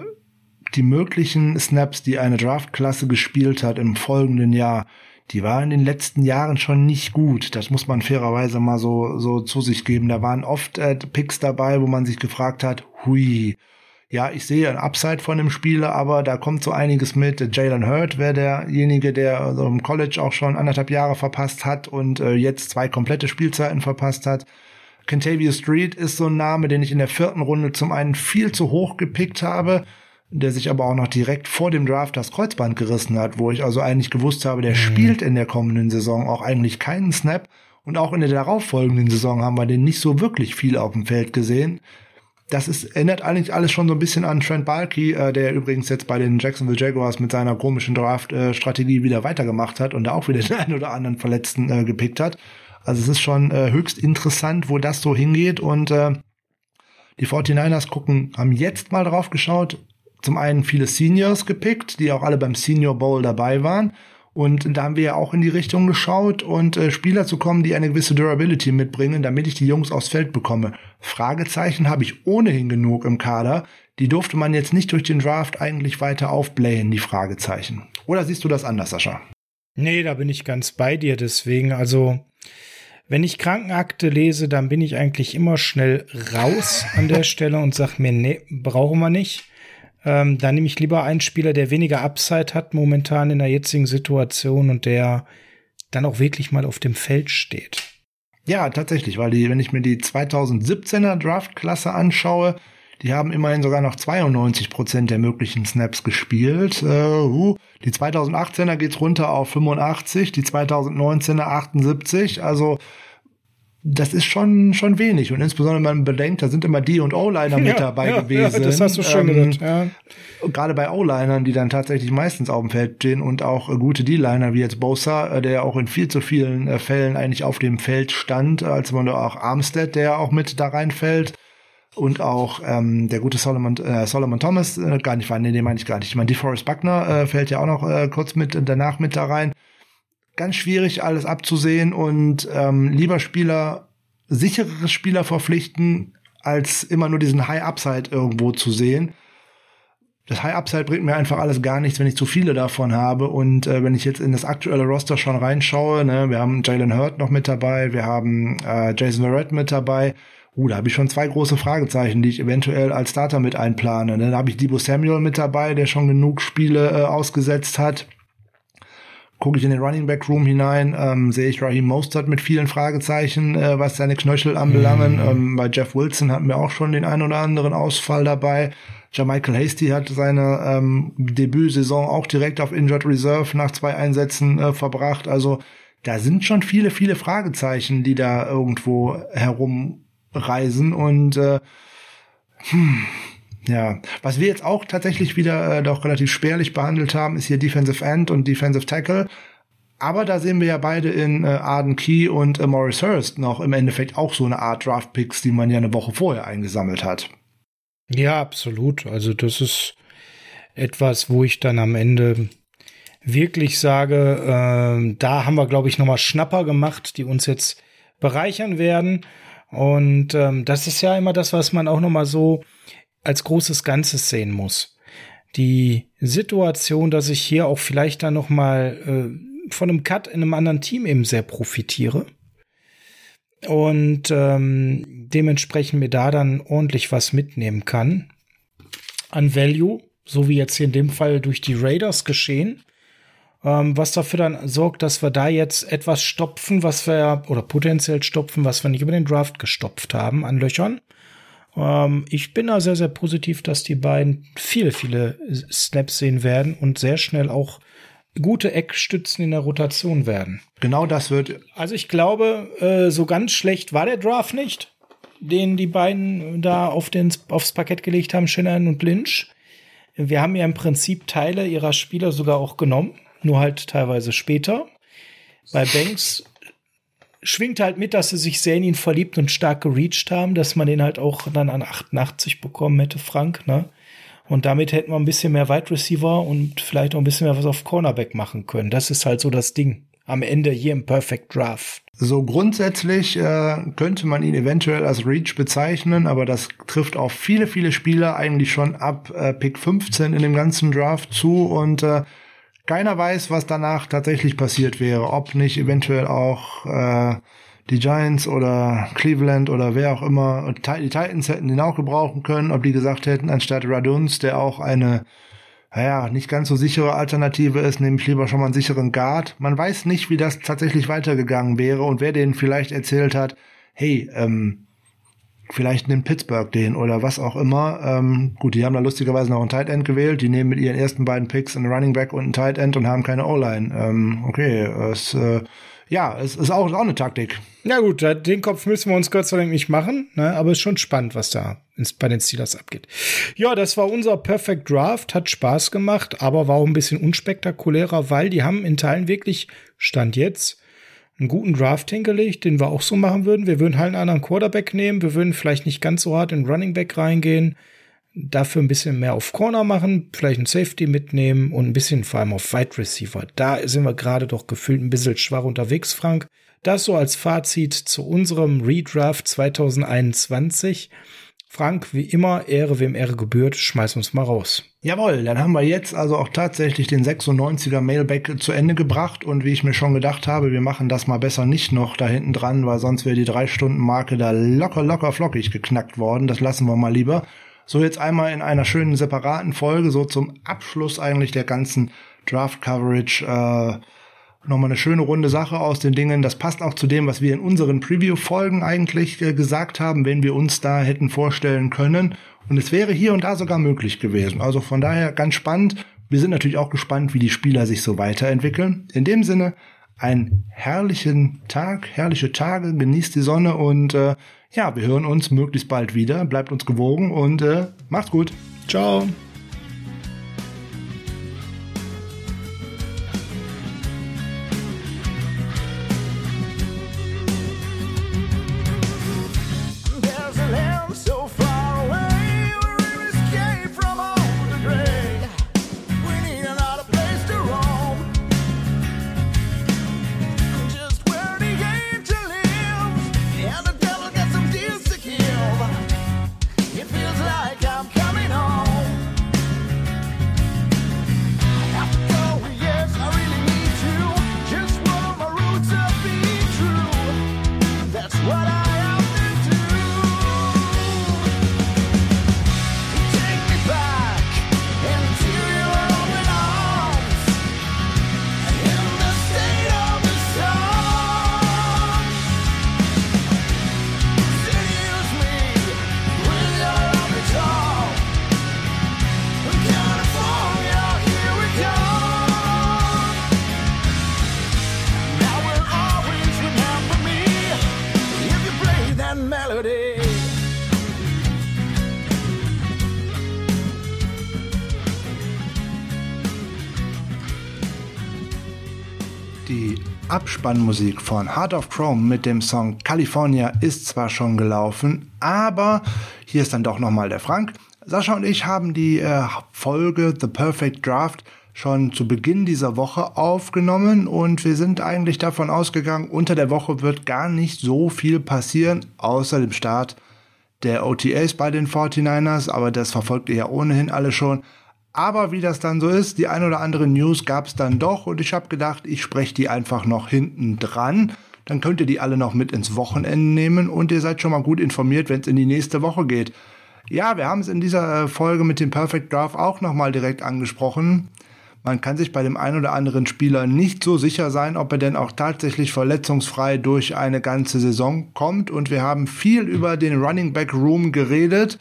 die möglichen Snaps, die eine Draftklasse gespielt hat im folgenden Jahr, die waren in den letzten Jahren schon nicht gut. Das muss man fairerweise mal so, so zu sich geben. Da waren oft äh, Picks dabei, wo man sich gefragt hat, hui, ja, ich sehe ein Upside von dem Spieler, aber da kommt so einiges mit. Jalen Hurt wäre derjenige, der also im College auch schon anderthalb Jahre verpasst hat und äh, jetzt zwei komplette Spielzeiten verpasst hat. Kentavia Street ist so ein Name, den ich in der vierten Runde zum einen viel zu hoch gepickt habe, der sich aber auch noch direkt vor dem Draft das Kreuzband gerissen hat, wo ich also eigentlich gewusst habe, der mhm. spielt in der kommenden Saison auch eigentlich keinen Snap. Und auch in der darauffolgenden Saison haben wir den nicht so wirklich viel auf dem Feld gesehen das ist, erinnert eigentlich alles schon so ein bisschen an Trent Balky, äh, der übrigens jetzt bei den Jacksonville Jaguars mit seiner komischen Draft-Strategie wieder weitergemacht hat und da auch wieder den einen oder anderen Verletzten äh, gepickt hat. Also es ist schon äh, höchst interessant, wo das so hingeht und äh, die 49ers gucken, haben jetzt mal drauf geschaut, zum einen viele Seniors gepickt, die auch alle beim Senior Bowl dabei waren und da haben wir ja auch in die Richtung geschaut und äh, Spieler zu kommen, die eine gewisse Durability mitbringen, damit ich die Jungs aufs Feld bekomme. Fragezeichen habe ich ohnehin genug im Kader. Die durfte man jetzt nicht durch den Draft eigentlich weiter aufblähen, die Fragezeichen. Oder siehst du das anders, Sascha? Nee, da bin ich ganz bei dir. Deswegen, also, wenn ich Krankenakte lese, dann bin ich eigentlich immer schnell raus an der Stelle und sag mir, nee, brauchen wir nicht. Ähm, da nehme ich lieber einen Spieler, der weniger Upside hat momentan in der jetzigen Situation und der dann auch wirklich mal auf dem Feld steht. Ja, tatsächlich, weil die, wenn ich mir die 2017er Draftklasse anschaue, die haben immerhin sogar noch 92 Prozent der möglichen Snaps gespielt. Äh, uh, die 2018er geht's runter auf 85, die 2019er 78. Also das ist schon, schon wenig. Und insbesondere, wenn man bedenkt, da sind immer D und O-Liner mit dabei ja, gewesen. Ja, das hast du schon ähm, gesagt, ja. Gerade bei O-Linern, die dann tatsächlich meistens auf dem Feld stehen und auch äh, gute D-Liner, wie jetzt Bosa, äh, der auch in viel zu vielen äh, Fällen eigentlich auf dem Feld stand, als man da auch Armstead, der auch mit da reinfällt. Und auch ähm, der gute Solomon, äh, Solomon Thomas, äh, gar nicht, nee, den meine ich gar nicht. Ich meine, DeForest Buckner äh, fällt ja auch noch äh, kurz mit danach mit da rein ganz schwierig, alles abzusehen und ähm, lieber Spieler, sicherere Spieler verpflichten, als immer nur diesen High Upside irgendwo zu sehen. Das High Upside bringt mir einfach alles gar nichts, wenn ich zu viele davon habe. Und äh, wenn ich jetzt in das aktuelle Roster schon reinschaue, ne, wir haben Jalen Hurt noch mit dabei, wir haben äh, Jason Verrett mit dabei. Uh, da habe ich schon zwei große Fragezeichen, die ich eventuell als Starter mit einplane. Ne? Da habe ich Debo Samuel mit dabei, der schon genug Spiele äh, ausgesetzt hat. Gucke ich in den Running Back Room hinein, ähm, sehe ich Raheem Mostert mit vielen Fragezeichen, äh, was seine Knöchel anbelangen. Mhm. Ähm, bei Jeff Wilson hatten wir auch schon den einen oder anderen Ausfall dabei. Michael Hasty hat seine ähm, Debütsaison auch direkt auf Injured Reserve nach zwei Einsätzen äh, verbracht. Also da sind schon viele, viele Fragezeichen, die da irgendwo herumreisen und äh, hm, ja, was wir jetzt auch tatsächlich wieder äh, doch relativ spärlich behandelt haben, ist hier Defensive End und Defensive Tackle. Aber da sehen wir ja beide in äh, Arden Key und äh, Morris Hurst noch im Endeffekt auch so eine Art Draft Picks, die man ja eine Woche vorher eingesammelt hat. Ja, absolut. Also das ist etwas, wo ich dann am Ende wirklich sage, äh, da haben wir, glaube ich, nochmal Schnapper gemacht, die uns jetzt bereichern werden. Und ähm, das ist ja immer das, was man auch nochmal so als großes Ganzes sehen muss. Die Situation, dass ich hier auch vielleicht dann noch mal äh, von einem Cut in einem anderen Team eben sehr profitiere und ähm, dementsprechend mir da dann ordentlich was mitnehmen kann an Value, so wie jetzt hier in dem Fall durch die Raiders geschehen, ähm, was dafür dann sorgt, dass wir da jetzt etwas stopfen, was wir oder potenziell stopfen, was wir nicht über den Draft gestopft haben an Löchern. Ähm, ich bin da sehr, sehr positiv, dass die beiden viele, viele Snaps sehen werden und sehr schnell auch gute Eckstützen in der Rotation werden. Genau das wird. Also ich glaube, äh, so ganz schlecht war der Draft nicht, den die beiden da auf den, aufs Parkett gelegt haben, Shannon und Lynch. Wir haben ja im Prinzip Teile ihrer Spieler sogar auch genommen, nur halt teilweise später. Bei Banks schwingt halt mit, dass sie sich sehr in ihn verliebt und stark gereached haben, dass man den halt auch dann an 88 bekommen hätte, Frank, ne? Und damit hätten wir ein bisschen mehr Wide Receiver und vielleicht auch ein bisschen mehr was auf Cornerback machen können. Das ist halt so das Ding. Am Ende hier im Perfect Draft. So grundsätzlich äh, könnte man ihn eventuell als Reach bezeichnen, aber das trifft auf viele, viele Spieler eigentlich schon ab äh, Pick 15 in dem ganzen Draft zu und äh, keiner weiß, was danach tatsächlich passiert wäre. Ob nicht eventuell auch äh, die Giants oder Cleveland oder wer auch immer, die Titans hätten den auch gebrauchen können, ob die gesagt hätten, anstatt Raduns, der auch eine, naja, nicht ganz so sichere Alternative ist, nehme ich lieber schon mal einen sicheren Guard. Man weiß nicht, wie das tatsächlich weitergegangen wäre und wer denen vielleicht erzählt hat, hey, ähm, vielleicht nimmt Pittsburgh den oder was auch immer. Ähm, gut, die haben da lustigerweise noch einen Tight End gewählt. Die nehmen mit ihren ersten beiden Picks einen Running Back und einen Tight End und haben keine O-Line. Ähm, okay, es, äh, ja, es ist auch, auch eine Taktik. Ja gut, den Kopf müssen wir uns Gott sei Dank nicht machen, ne? aber es ist schon spannend, was da bei den Steelers abgeht. Ja, das war unser Perfect Draft, hat Spaß gemacht, aber war auch ein bisschen unspektakulärer, weil die haben in Teilen wirklich, Stand jetzt, einen guten Draft hingelegt, den wir auch so machen würden. Wir würden halt einen anderen Quarterback nehmen. Wir würden vielleicht nicht ganz so hart in Running Back reingehen. Dafür ein bisschen mehr auf Corner machen, vielleicht einen Safety mitnehmen und ein bisschen vor allem auf Wide Receiver. Da sind wir gerade doch gefühlt ein bisschen schwach unterwegs, Frank. Das so als Fazit zu unserem Redraft 2021. Frank, wie immer, Ehre wem Ehre gebührt, schmeiß uns mal raus. Jawohl, dann haben wir jetzt also auch tatsächlich den 96er Mailback zu Ende gebracht und wie ich mir schon gedacht habe, wir machen das mal besser nicht noch da hinten dran, weil sonst wäre die drei Stunden Marke da locker, locker flockig geknackt worden. Das lassen wir mal lieber. So jetzt einmal in einer schönen separaten Folge, so zum Abschluss eigentlich der ganzen Draft Coverage, äh, nochmal eine schöne runde Sache aus den Dingen. Das passt auch zu dem, was wir in unseren Preview-Folgen eigentlich äh, gesagt haben, wenn wir uns da hätten vorstellen können. Und es wäre hier und da sogar möglich gewesen. Also von daher ganz spannend. Wir sind natürlich auch gespannt, wie die Spieler sich so weiterentwickeln. In dem Sinne, einen herrlichen Tag, herrliche Tage, genießt die Sonne und äh, ja, wir hören uns möglichst bald wieder. Bleibt uns gewogen und äh, macht's gut. Ciao. Abspannmusik von Heart of Chrome mit dem Song California ist zwar schon gelaufen, aber hier ist dann doch nochmal der Frank. Sascha und ich haben die äh, Folge The Perfect Draft schon zu Beginn dieser Woche aufgenommen und wir sind eigentlich davon ausgegangen, unter der Woche wird gar nicht so viel passieren, außer dem Start der OTAs bei den 49ers, aber das verfolgt ihr ja ohnehin alle schon. Aber wie das dann so ist, die ein oder andere News gab es dann doch und ich habe gedacht, ich spreche die einfach noch hinten dran. Dann könnt ihr die alle noch mit ins Wochenende nehmen und ihr seid schon mal gut informiert, wenn es in die nächste Woche geht. Ja, wir haben es in dieser äh, Folge mit dem Perfect Draft auch nochmal direkt angesprochen. Man kann sich bei dem einen oder anderen Spieler nicht so sicher sein, ob er denn auch tatsächlich verletzungsfrei durch eine ganze Saison kommt. Und wir haben viel über den Running Back Room geredet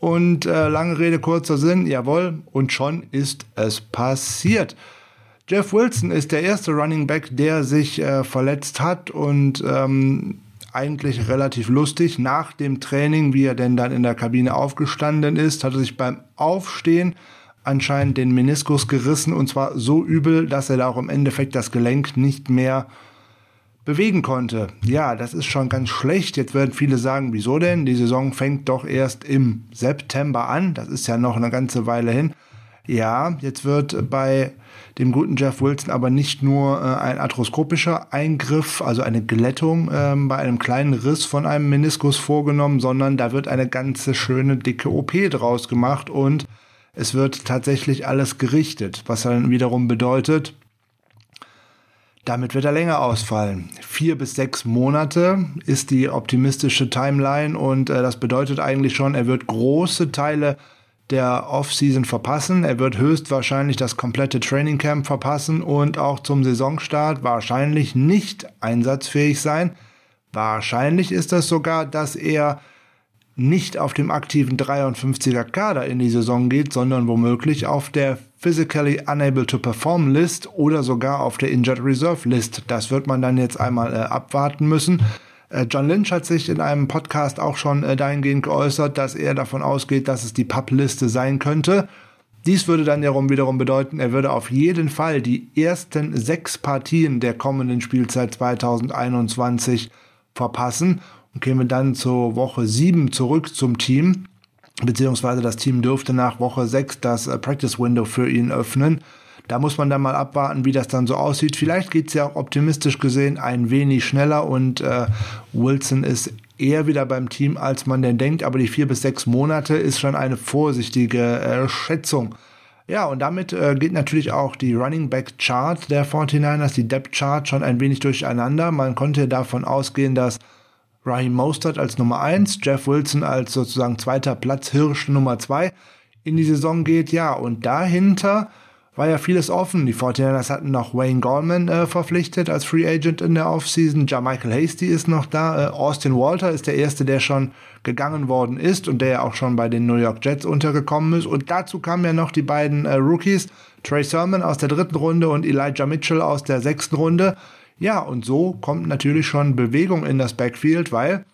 und äh, lange Rede, kurzer Sinn, jawohl, und schon ist es passiert. Jeff Wilson ist der erste Running Back, der sich äh, verletzt hat und ähm, eigentlich relativ lustig. Nach dem Training, wie er denn dann in der Kabine aufgestanden ist, hat er sich beim Aufstehen anscheinend den Meniskus gerissen und zwar so übel, dass er da auch im Endeffekt das Gelenk nicht mehr bewegen konnte. Ja, das ist schon ganz schlecht. Jetzt werden viele sagen, wieso denn? Die Saison fängt doch erst im September an. Das ist ja noch eine ganze Weile hin. Ja, jetzt wird bei dem guten Jeff Wilson aber nicht nur äh, ein arthroskopischer Eingriff, also eine Glättung äh, bei einem kleinen Riss von einem Meniskus vorgenommen, sondern da wird eine ganze schöne dicke OP draus gemacht und es wird tatsächlich alles gerichtet, was dann wiederum bedeutet, damit wird er länger ausfallen. Vier bis sechs Monate ist die optimistische Timeline und äh, das bedeutet eigentlich schon, er wird große Teile der Offseason verpassen. Er wird höchstwahrscheinlich das komplette Training Camp verpassen und auch zum Saisonstart wahrscheinlich nicht einsatzfähig sein. Wahrscheinlich ist es sogar, dass er nicht auf dem aktiven 53er Kader in die Saison geht, sondern womöglich auf der Physically Unable to Perform List oder sogar auf der Injured Reserve List. Das wird man dann jetzt einmal äh, abwarten müssen. Äh, John Lynch hat sich in einem Podcast auch schon äh, dahingehend geäußert, dass er davon ausgeht, dass es die Pub-Liste sein könnte. Dies würde dann wiederum bedeuten, er würde auf jeden Fall die ersten sechs Partien der kommenden Spielzeit 2021 verpassen und käme dann zur Woche 7 zurück zum Team, beziehungsweise das Team dürfte nach Woche 6 das äh, Practice Window für ihn öffnen. Da muss man dann mal abwarten, wie das dann so aussieht. Vielleicht geht es ja auch optimistisch gesehen ein wenig schneller und äh, Wilson ist eher wieder beim Team, als man denn denkt. Aber die vier bis sechs Monate ist schon eine vorsichtige äh, Schätzung. Ja, und damit äh, geht natürlich auch die Running Back Chart der 49ers, die Depth Chart schon ein wenig durcheinander. Man konnte davon ausgehen, dass Raheem Mostert als Nummer 1, Jeff Wilson als sozusagen zweiter Platzhirsch Nummer 2 in die Saison geht. Ja, und dahinter war ja vieles offen. Die 49ers hatten noch Wayne Gallman äh, verpflichtet als Free Agent in der Offseason. Ja, Michael Hasty ist noch da. Äh, Austin Walter ist der Erste, der schon gegangen worden ist und der ja auch schon bei den New York Jets untergekommen ist. Und dazu kamen ja noch die beiden äh, Rookies, Trey Sermon aus der dritten Runde und Elijah Mitchell aus der sechsten Runde. Ja, und so kommt natürlich schon Bewegung in das Backfield, weil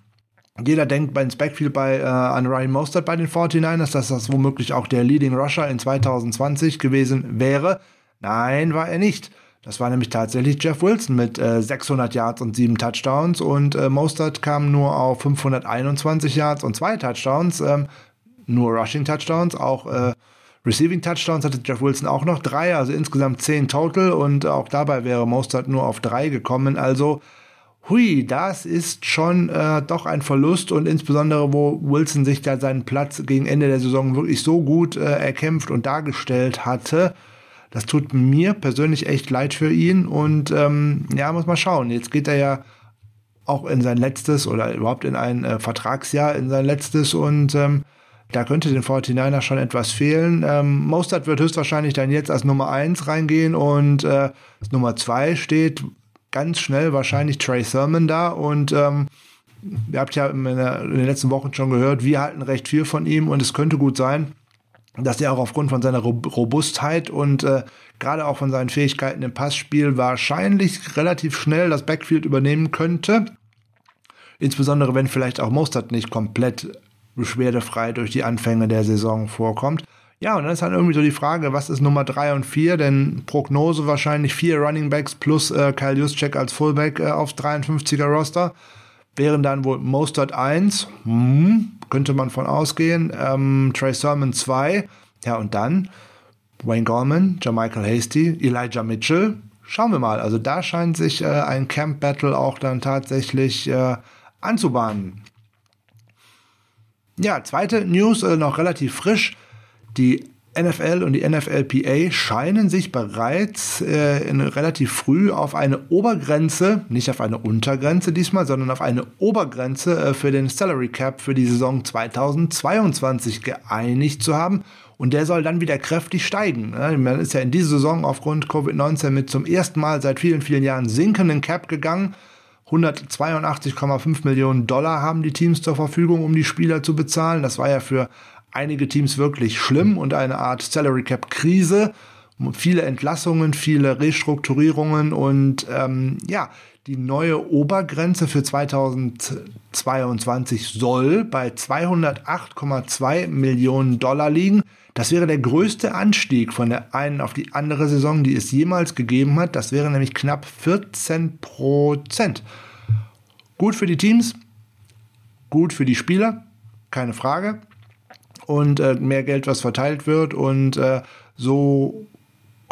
jeder denkt ins Backfield bei, äh, an Ryan Mostert bei den 49ers, dass das womöglich auch der Leading Rusher in 2020 gewesen wäre. Nein, war er nicht. Das war nämlich tatsächlich Jeff Wilson mit äh, 600 Yards und sieben Touchdowns und äh, Mostert kam nur auf 521 Yards und zwei Touchdowns, ähm, nur Rushing Touchdowns, auch äh, Receiving Touchdowns hatte Jeff Wilson auch noch drei, also insgesamt zehn total und auch dabei wäre Mostert nur auf drei gekommen. Also hui, das ist schon äh, doch ein Verlust und insbesondere, wo Wilson sich da seinen Platz gegen Ende der Saison wirklich so gut äh, erkämpft und dargestellt hatte. Das tut mir persönlich echt leid für ihn und ähm, ja, muss mal schauen. Jetzt geht er ja auch in sein letztes oder überhaupt in ein äh, Vertragsjahr, in sein letztes und ähm, da könnte den 49ers schon etwas fehlen. Ähm, Mostert wird höchstwahrscheinlich dann jetzt als Nummer 1 reingehen und äh, Nummer 2 steht ganz schnell wahrscheinlich Trey Sermon da und ähm, ihr habt ja in, der, in, den letzten Wochen schon gehört, wir halten recht viel von ihm und es könnte gut sein, dass er auch aufgrund von seiner Robustheit und äh, gerade auch von seinen Fähigkeiten im Passspiel wahrscheinlich relativ schnell das Backfield übernehmen könnte. Insbesondere wenn vielleicht auch Mostert nicht komplett beschwerdefrei durch die Anfänge der Saison vorkommt. Ja, und dann ist dann irgendwie so die Frage, was ist Nummer drei und vier? Denn Prognose wahrscheinlich vier Running Backs plus äh, Kyle Juszczyk als Fullback äh, auf 53er Roster. Wären dann wohl Mostert 1, hm, könnte man von ausgehen, ähm, Trey Sermon 2, ja und dann Wayne Gorman, Jermichael Hasty, Elijah Mitchell. Schauen wir mal. Also da scheint sich äh, ein Camp Battle auch dann tatsächlich äh, anzubahnen. Ja, zweite News, äh, noch relativ frisch. Die NFL und die NFLPA scheinen sich bereits äh, in, relativ früh auf eine Obergrenze, nicht auf eine Untergrenze diesmal, sondern auf eine Obergrenze äh, für den Salary Cap für die Saison 2022 geeinigt zu haben. Und der soll dann wieder kräftig steigen. Ne? Man ist ja in diese Saison aufgrund Covid-19 mit zum ersten Mal seit vielen, vielen Jahren sinkenden Cap gegangen. 182,5 Millionen Dollar haben die Teams zur Verfügung, um die Spieler zu bezahlen. Das war ja für einige Teams wirklich schlimm und eine Art Salary Cap Krise. Viele Entlassungen, viele Restrukturierungen und ähm, ja, die neue Obergrenze für 2022 soll bei 208,2 Millionen Dollar liegen. Das wäre der größte Anstieg von der einen auf die andere Saison, die es jemals gegeben hat. Das wäre nämlich knapp 14 Prozent. Gut für die Teams, gut für die Spieler, keine Frage. Und äh, mehr Geld, was verteilt wird. Und äh, so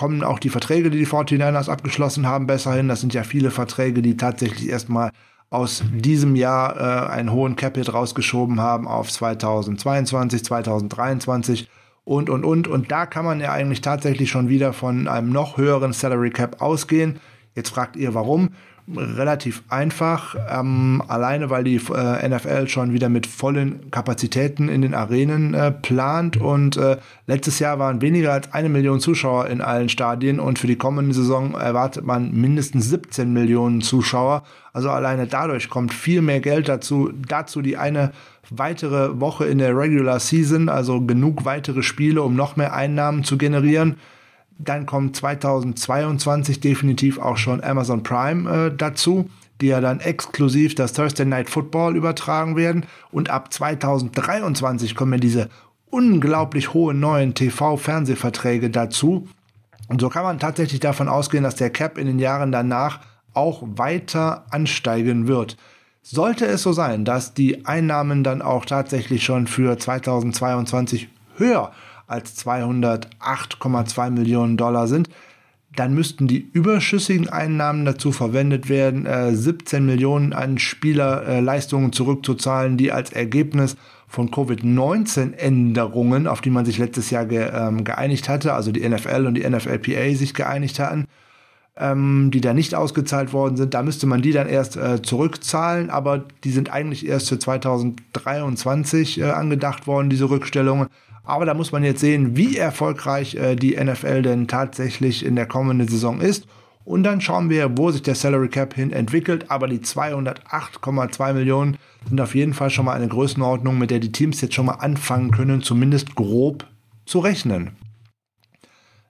kommen auch die Verträge, die die 49ers abgeschlossen haben, besser hin. Das sind ja viele Verträge, die tatsächlich erstmal aus diesem Jahr äh, einen hohen Capit rausgeschoben haben auf 2022, 2023 und, und, und. Und da kann man ja eigentlich tatsächlich schon wieder von einem noch höheren Salary Cap ausgehen. Jetzt fragt ihr, warum? Relativ einfach, ähm, alleine weil die äh, NFL schon wieder mit vollen Kapazitäten in den Arenen äh, plant und äh, letztes Jahr waren weniger als eine Million Zuschauer in allen Stadien und für die kommende Saison erwartet man mindestens 17 Millionen Zuschauer. Also alleine dadurch kommt viel mehr Geld dazu, dazu die eine weitere Woche in der Regular Season, also genug weitere Spiele, um noch mehr Einnahmen zu generieren. Dann kommt 2022 definitiv auch schon Amazon Prime äh, dazu, die ja dann exklusiv das Thursday Night Football übertragen werden. Und ab 2023 kommen diese unglaublich hohen neuen TV-Fernsehverträge dazu. Und so kann man tatsächlich davon ausgehen, dass der Cap in den Jahren danach auch weiter ansteigen wird. Sollte es so sein, dass die Einnahmen dann auch tatsächlich schon für 2022 höher als 208,2 Millionen Dollar sind, dann müssten die überschüssigen Einnahmen dazu verwendet werden, äh, 17 Millionen an Spielerleistungen äh, zurückzuzahlen, die als Ergebnis von Covid-19-Änderungen, auf die man sich letztes Jahr ähm, geeinigt hatte, also die NFL und die NFLPA sich geeinigt hatten, ähm, die da nicht ausgezahlt worden sind. Da müsste man die dann erst äh, zurückzahlen, aber die sind eigentlich erst für 2023 äh, angedacht worden, diese Rückstellungen. Aber da muss man jetzt sehen, wie erfolgreich äh, die NFL denn tatsächlich in der kommenden Saison ist. Und dann schauen wir, wo sich der Salary Cap hin entwickelt. Aber die 208,2 Millionen sind auf jeden Fall schon mal eine Größenordnung, mit der die Teams jetzt schon mal anfangen können, zumindest grob zu rechnen.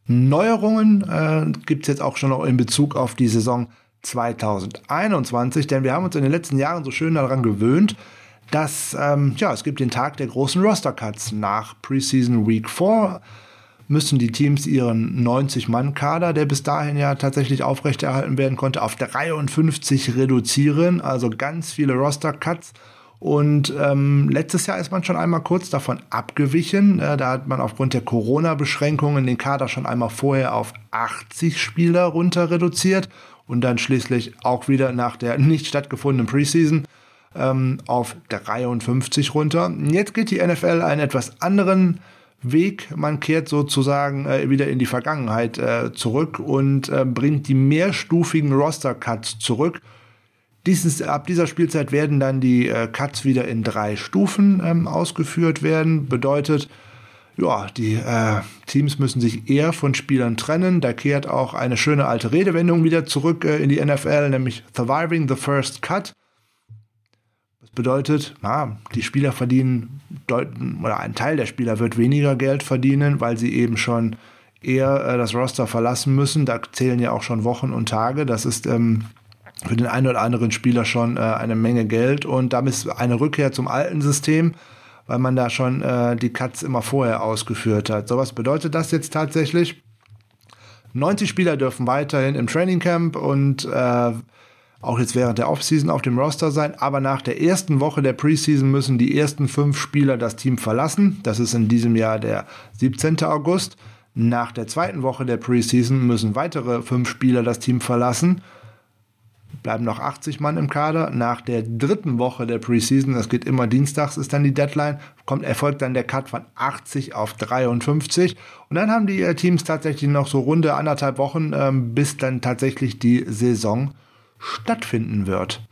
Neuerungen äh, gibt es jetzt auch schon noch in Bezug auf die Saison 2021, denn wir haben uns in den letzten Jahren so schön daran gewöhnt, dass, ähm, ja, es gibt den Tag der großen Roster-Cuts. Nach Preseason Week 4 müssen die Teams ihren 90-Mann-Kader, der bis dahin ja tatsächlich aufrechterhalten werden konnte, auf 53 reduzieren. Also ganz viele Roster-Cuts. Und ähm, letztes Jahr ist man schon einmal kurz davon abgewichen. Äh, da hat man aufgrund der Corona-Beschränkungen den Kader schon einmal vorher auf 80 Spieler runter reduziert und dann schließlich auch wieder nach der nicht stattgefundenen Preseason ähm, auf 53 runter. Jetzt geht die NFL einen etwas anderen Weg. Man kehrt sozusagen äh, wieder in die Vergangenheit äh, zurück und äh, bringt die mehrstufigen Roster-Cuts zurück. Dieses, ab dieser Spielzeit werden dann die äh, Cuts wieder in drei Stufen ähm, ausgeführt werden. Bedeutet, ja, die äh, Teams müssen sich eher von Spielern trennen. Da kehrt auch eine schöne alte Redewendung wieder zurück äh, in die NFL, nämlich Surviving the First Cut bedeutet, na, die Spieler verdienen oder ein Teil der Spieler wird weniger Geld verdienen, weil sie eben schon eher äh, das Roster verlassen müssen. Da zählen ja auch schon Wochen und Tage. Das ist ähm, für den einen oder anderen Spieler schon äh, eine Menge Geld und damit ist eine Rückkehr zum alten System, weil man da schon äh, die Cuts immer vorher ausgeführt hat. So was bedeutet das jetzt tatsächlich? 90 Spieler dürfen weiterhin im Training Camp und äh, auch jetzt während der Offseason auf dem Roster sein, aber nach der ersten Woche der Preseason müssen die ersten fünf Spieler das Team verlassen. Das ist in diesem Jahr der 17. August. Nach der zweiten Woche der Preseason müssen weitere fünf Spieler das Team verlassen. Bleiben noch 80 Mann im Kader. Nach der dritten Woche der Preseason, das geht immer dienstags, ist dann die Deadline, kommt, erfolgt dann der Cut von 80 auf 53. Und dann haben die äh, Teams tatsächlich noch so runde anderthalb Wochen, ähm, bis dann tatsächlich die Saison stattfinden wird.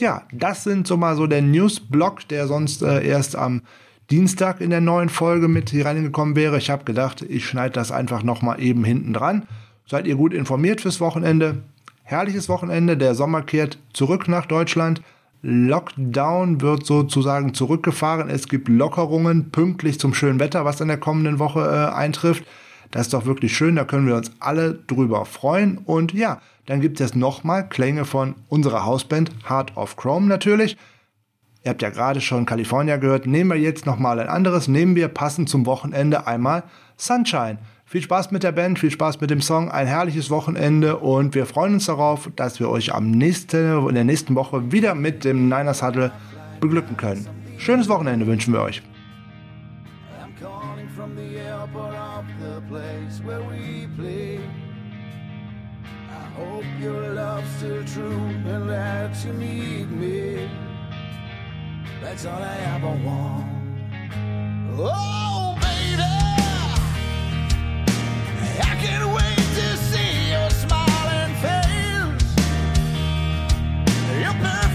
Ja, das sind so mal so der Newsblock, der sonst äh, erst am Dienstag in der neuen Folge mit hier reingekommen wäre. Ich habe gedacht, ich schneide das einfach nochmal eben hinten dran. Seid ihr gut informiert fürs Wochenende? Herrliches Wochenende. Der Sommer kehrt zurück nach Deutschland. Lockdown wird sozusagen zurückgefahren. Es gibt Lockerungen pünktlich zum schönen Wetter, was in der kommenden Woche äh, eintrifft. Das ist doch wirklich schön. Da können wir uns alle drüber freuen. Und ja, dann gibt es nochmal Klänge von unserer Hausband Heart of Chrome natürlich. Ihr habt ja gerade schon California gehört. Nehmen wir jetzt nochmal ein anderes. Nehmen wir passend zum Wochenende einmal Sunshine. Viel Spaß mit der Band, viel Spaß mit dem Song, ein herrliches Wochenende und wir freuen uns darauf, dass wir euch am nächsten, in der nächsten Woche wieder mit dem Niners Huddle beglücken können. Schönes Wochenende wünschen wir euch. Hope your love's still true and that you need me. That's all I ever want. Oh, baby, I can't wait to see your smiling face. You're perfect